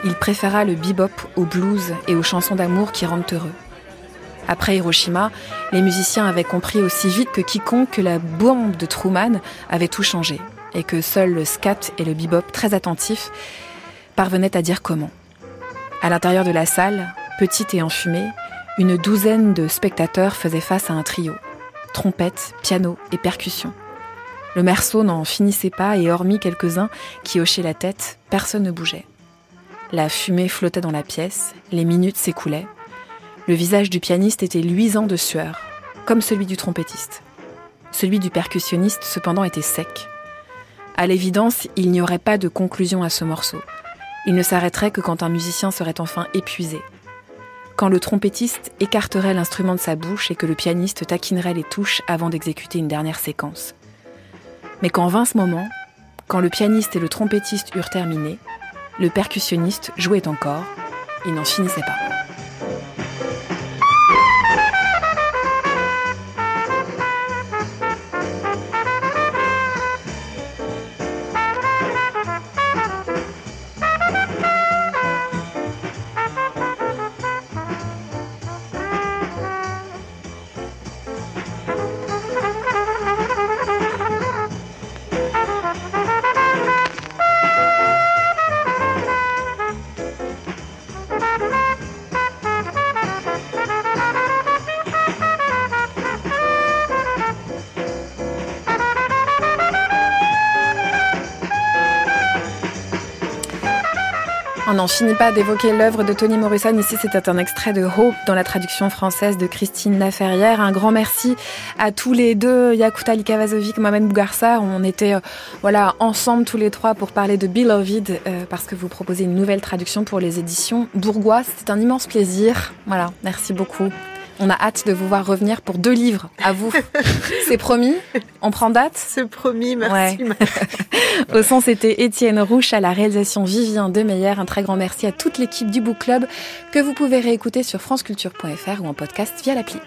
Il préféra le bebop au blues et aux chansons d'amour qui rendent heureux. Après Hiroshima, les musiciens avaient compris aussi vite que quiconque que la bombe de Truman avait tout changé et que seul le scat et le bebop, très attentifs, parvenaient à dire comment. À l'intérieur de la salle, petite et enfumée, une douzaine de spectateurs faisaient face à un trio trompette, piano et percussion. Le merceau n'en finissait pas et hormis quelques-uns qui hochaient la tête, personne ne bougeait. La fumée flottait dans la pièce, les minutes s'écoulaient, le visage du pianiste était luisant de sueur, comme celui du trompettiste. Celui du percussionniste, cependant, était sec. À l'évidence, il n'y aurait pas de conclusion à ce morceau. Il ne s'arrêterait que quand un musicien serait enfin épuisé. Quand le trompettiste écarterait l'instrument de sa bouche et que le pianiste taquinerait les touches avant d'exécuter une dernière séquence. Mais quand vint ce moment, quand le pianiste et le trompettiste eurent terminé, le percussionniste jouait encore, il n'en finissait pas. N'en finit pas d'évoquer l'œuvre de Toni Morrison. Ici, c'était un extrait de Hope dans la traduction française de Christine Laferrière. Un grand merci à tous les deux, Yakuta Likavazovic, Mohamed Bougarsa. On était euh, voilà ensemble tous les trois pour parler de Beloved euh, parce que vous proposez une nouvelle traduction pour les éditions Bourgois. C'était un immense plaisir. Voilà, merci beaucoup. On a hâte de vous voir revenir pour deux livres. À vous. C'est promis. On prend date. C'est promis. Merci. Au son, c'était Étienne Rouche à la réalisation Vivien Demeyer. Un très grand merci à toute l'équipe du Book Club que vous pouvez réécouter sur franceculture.fr ou en podcast via l'appli.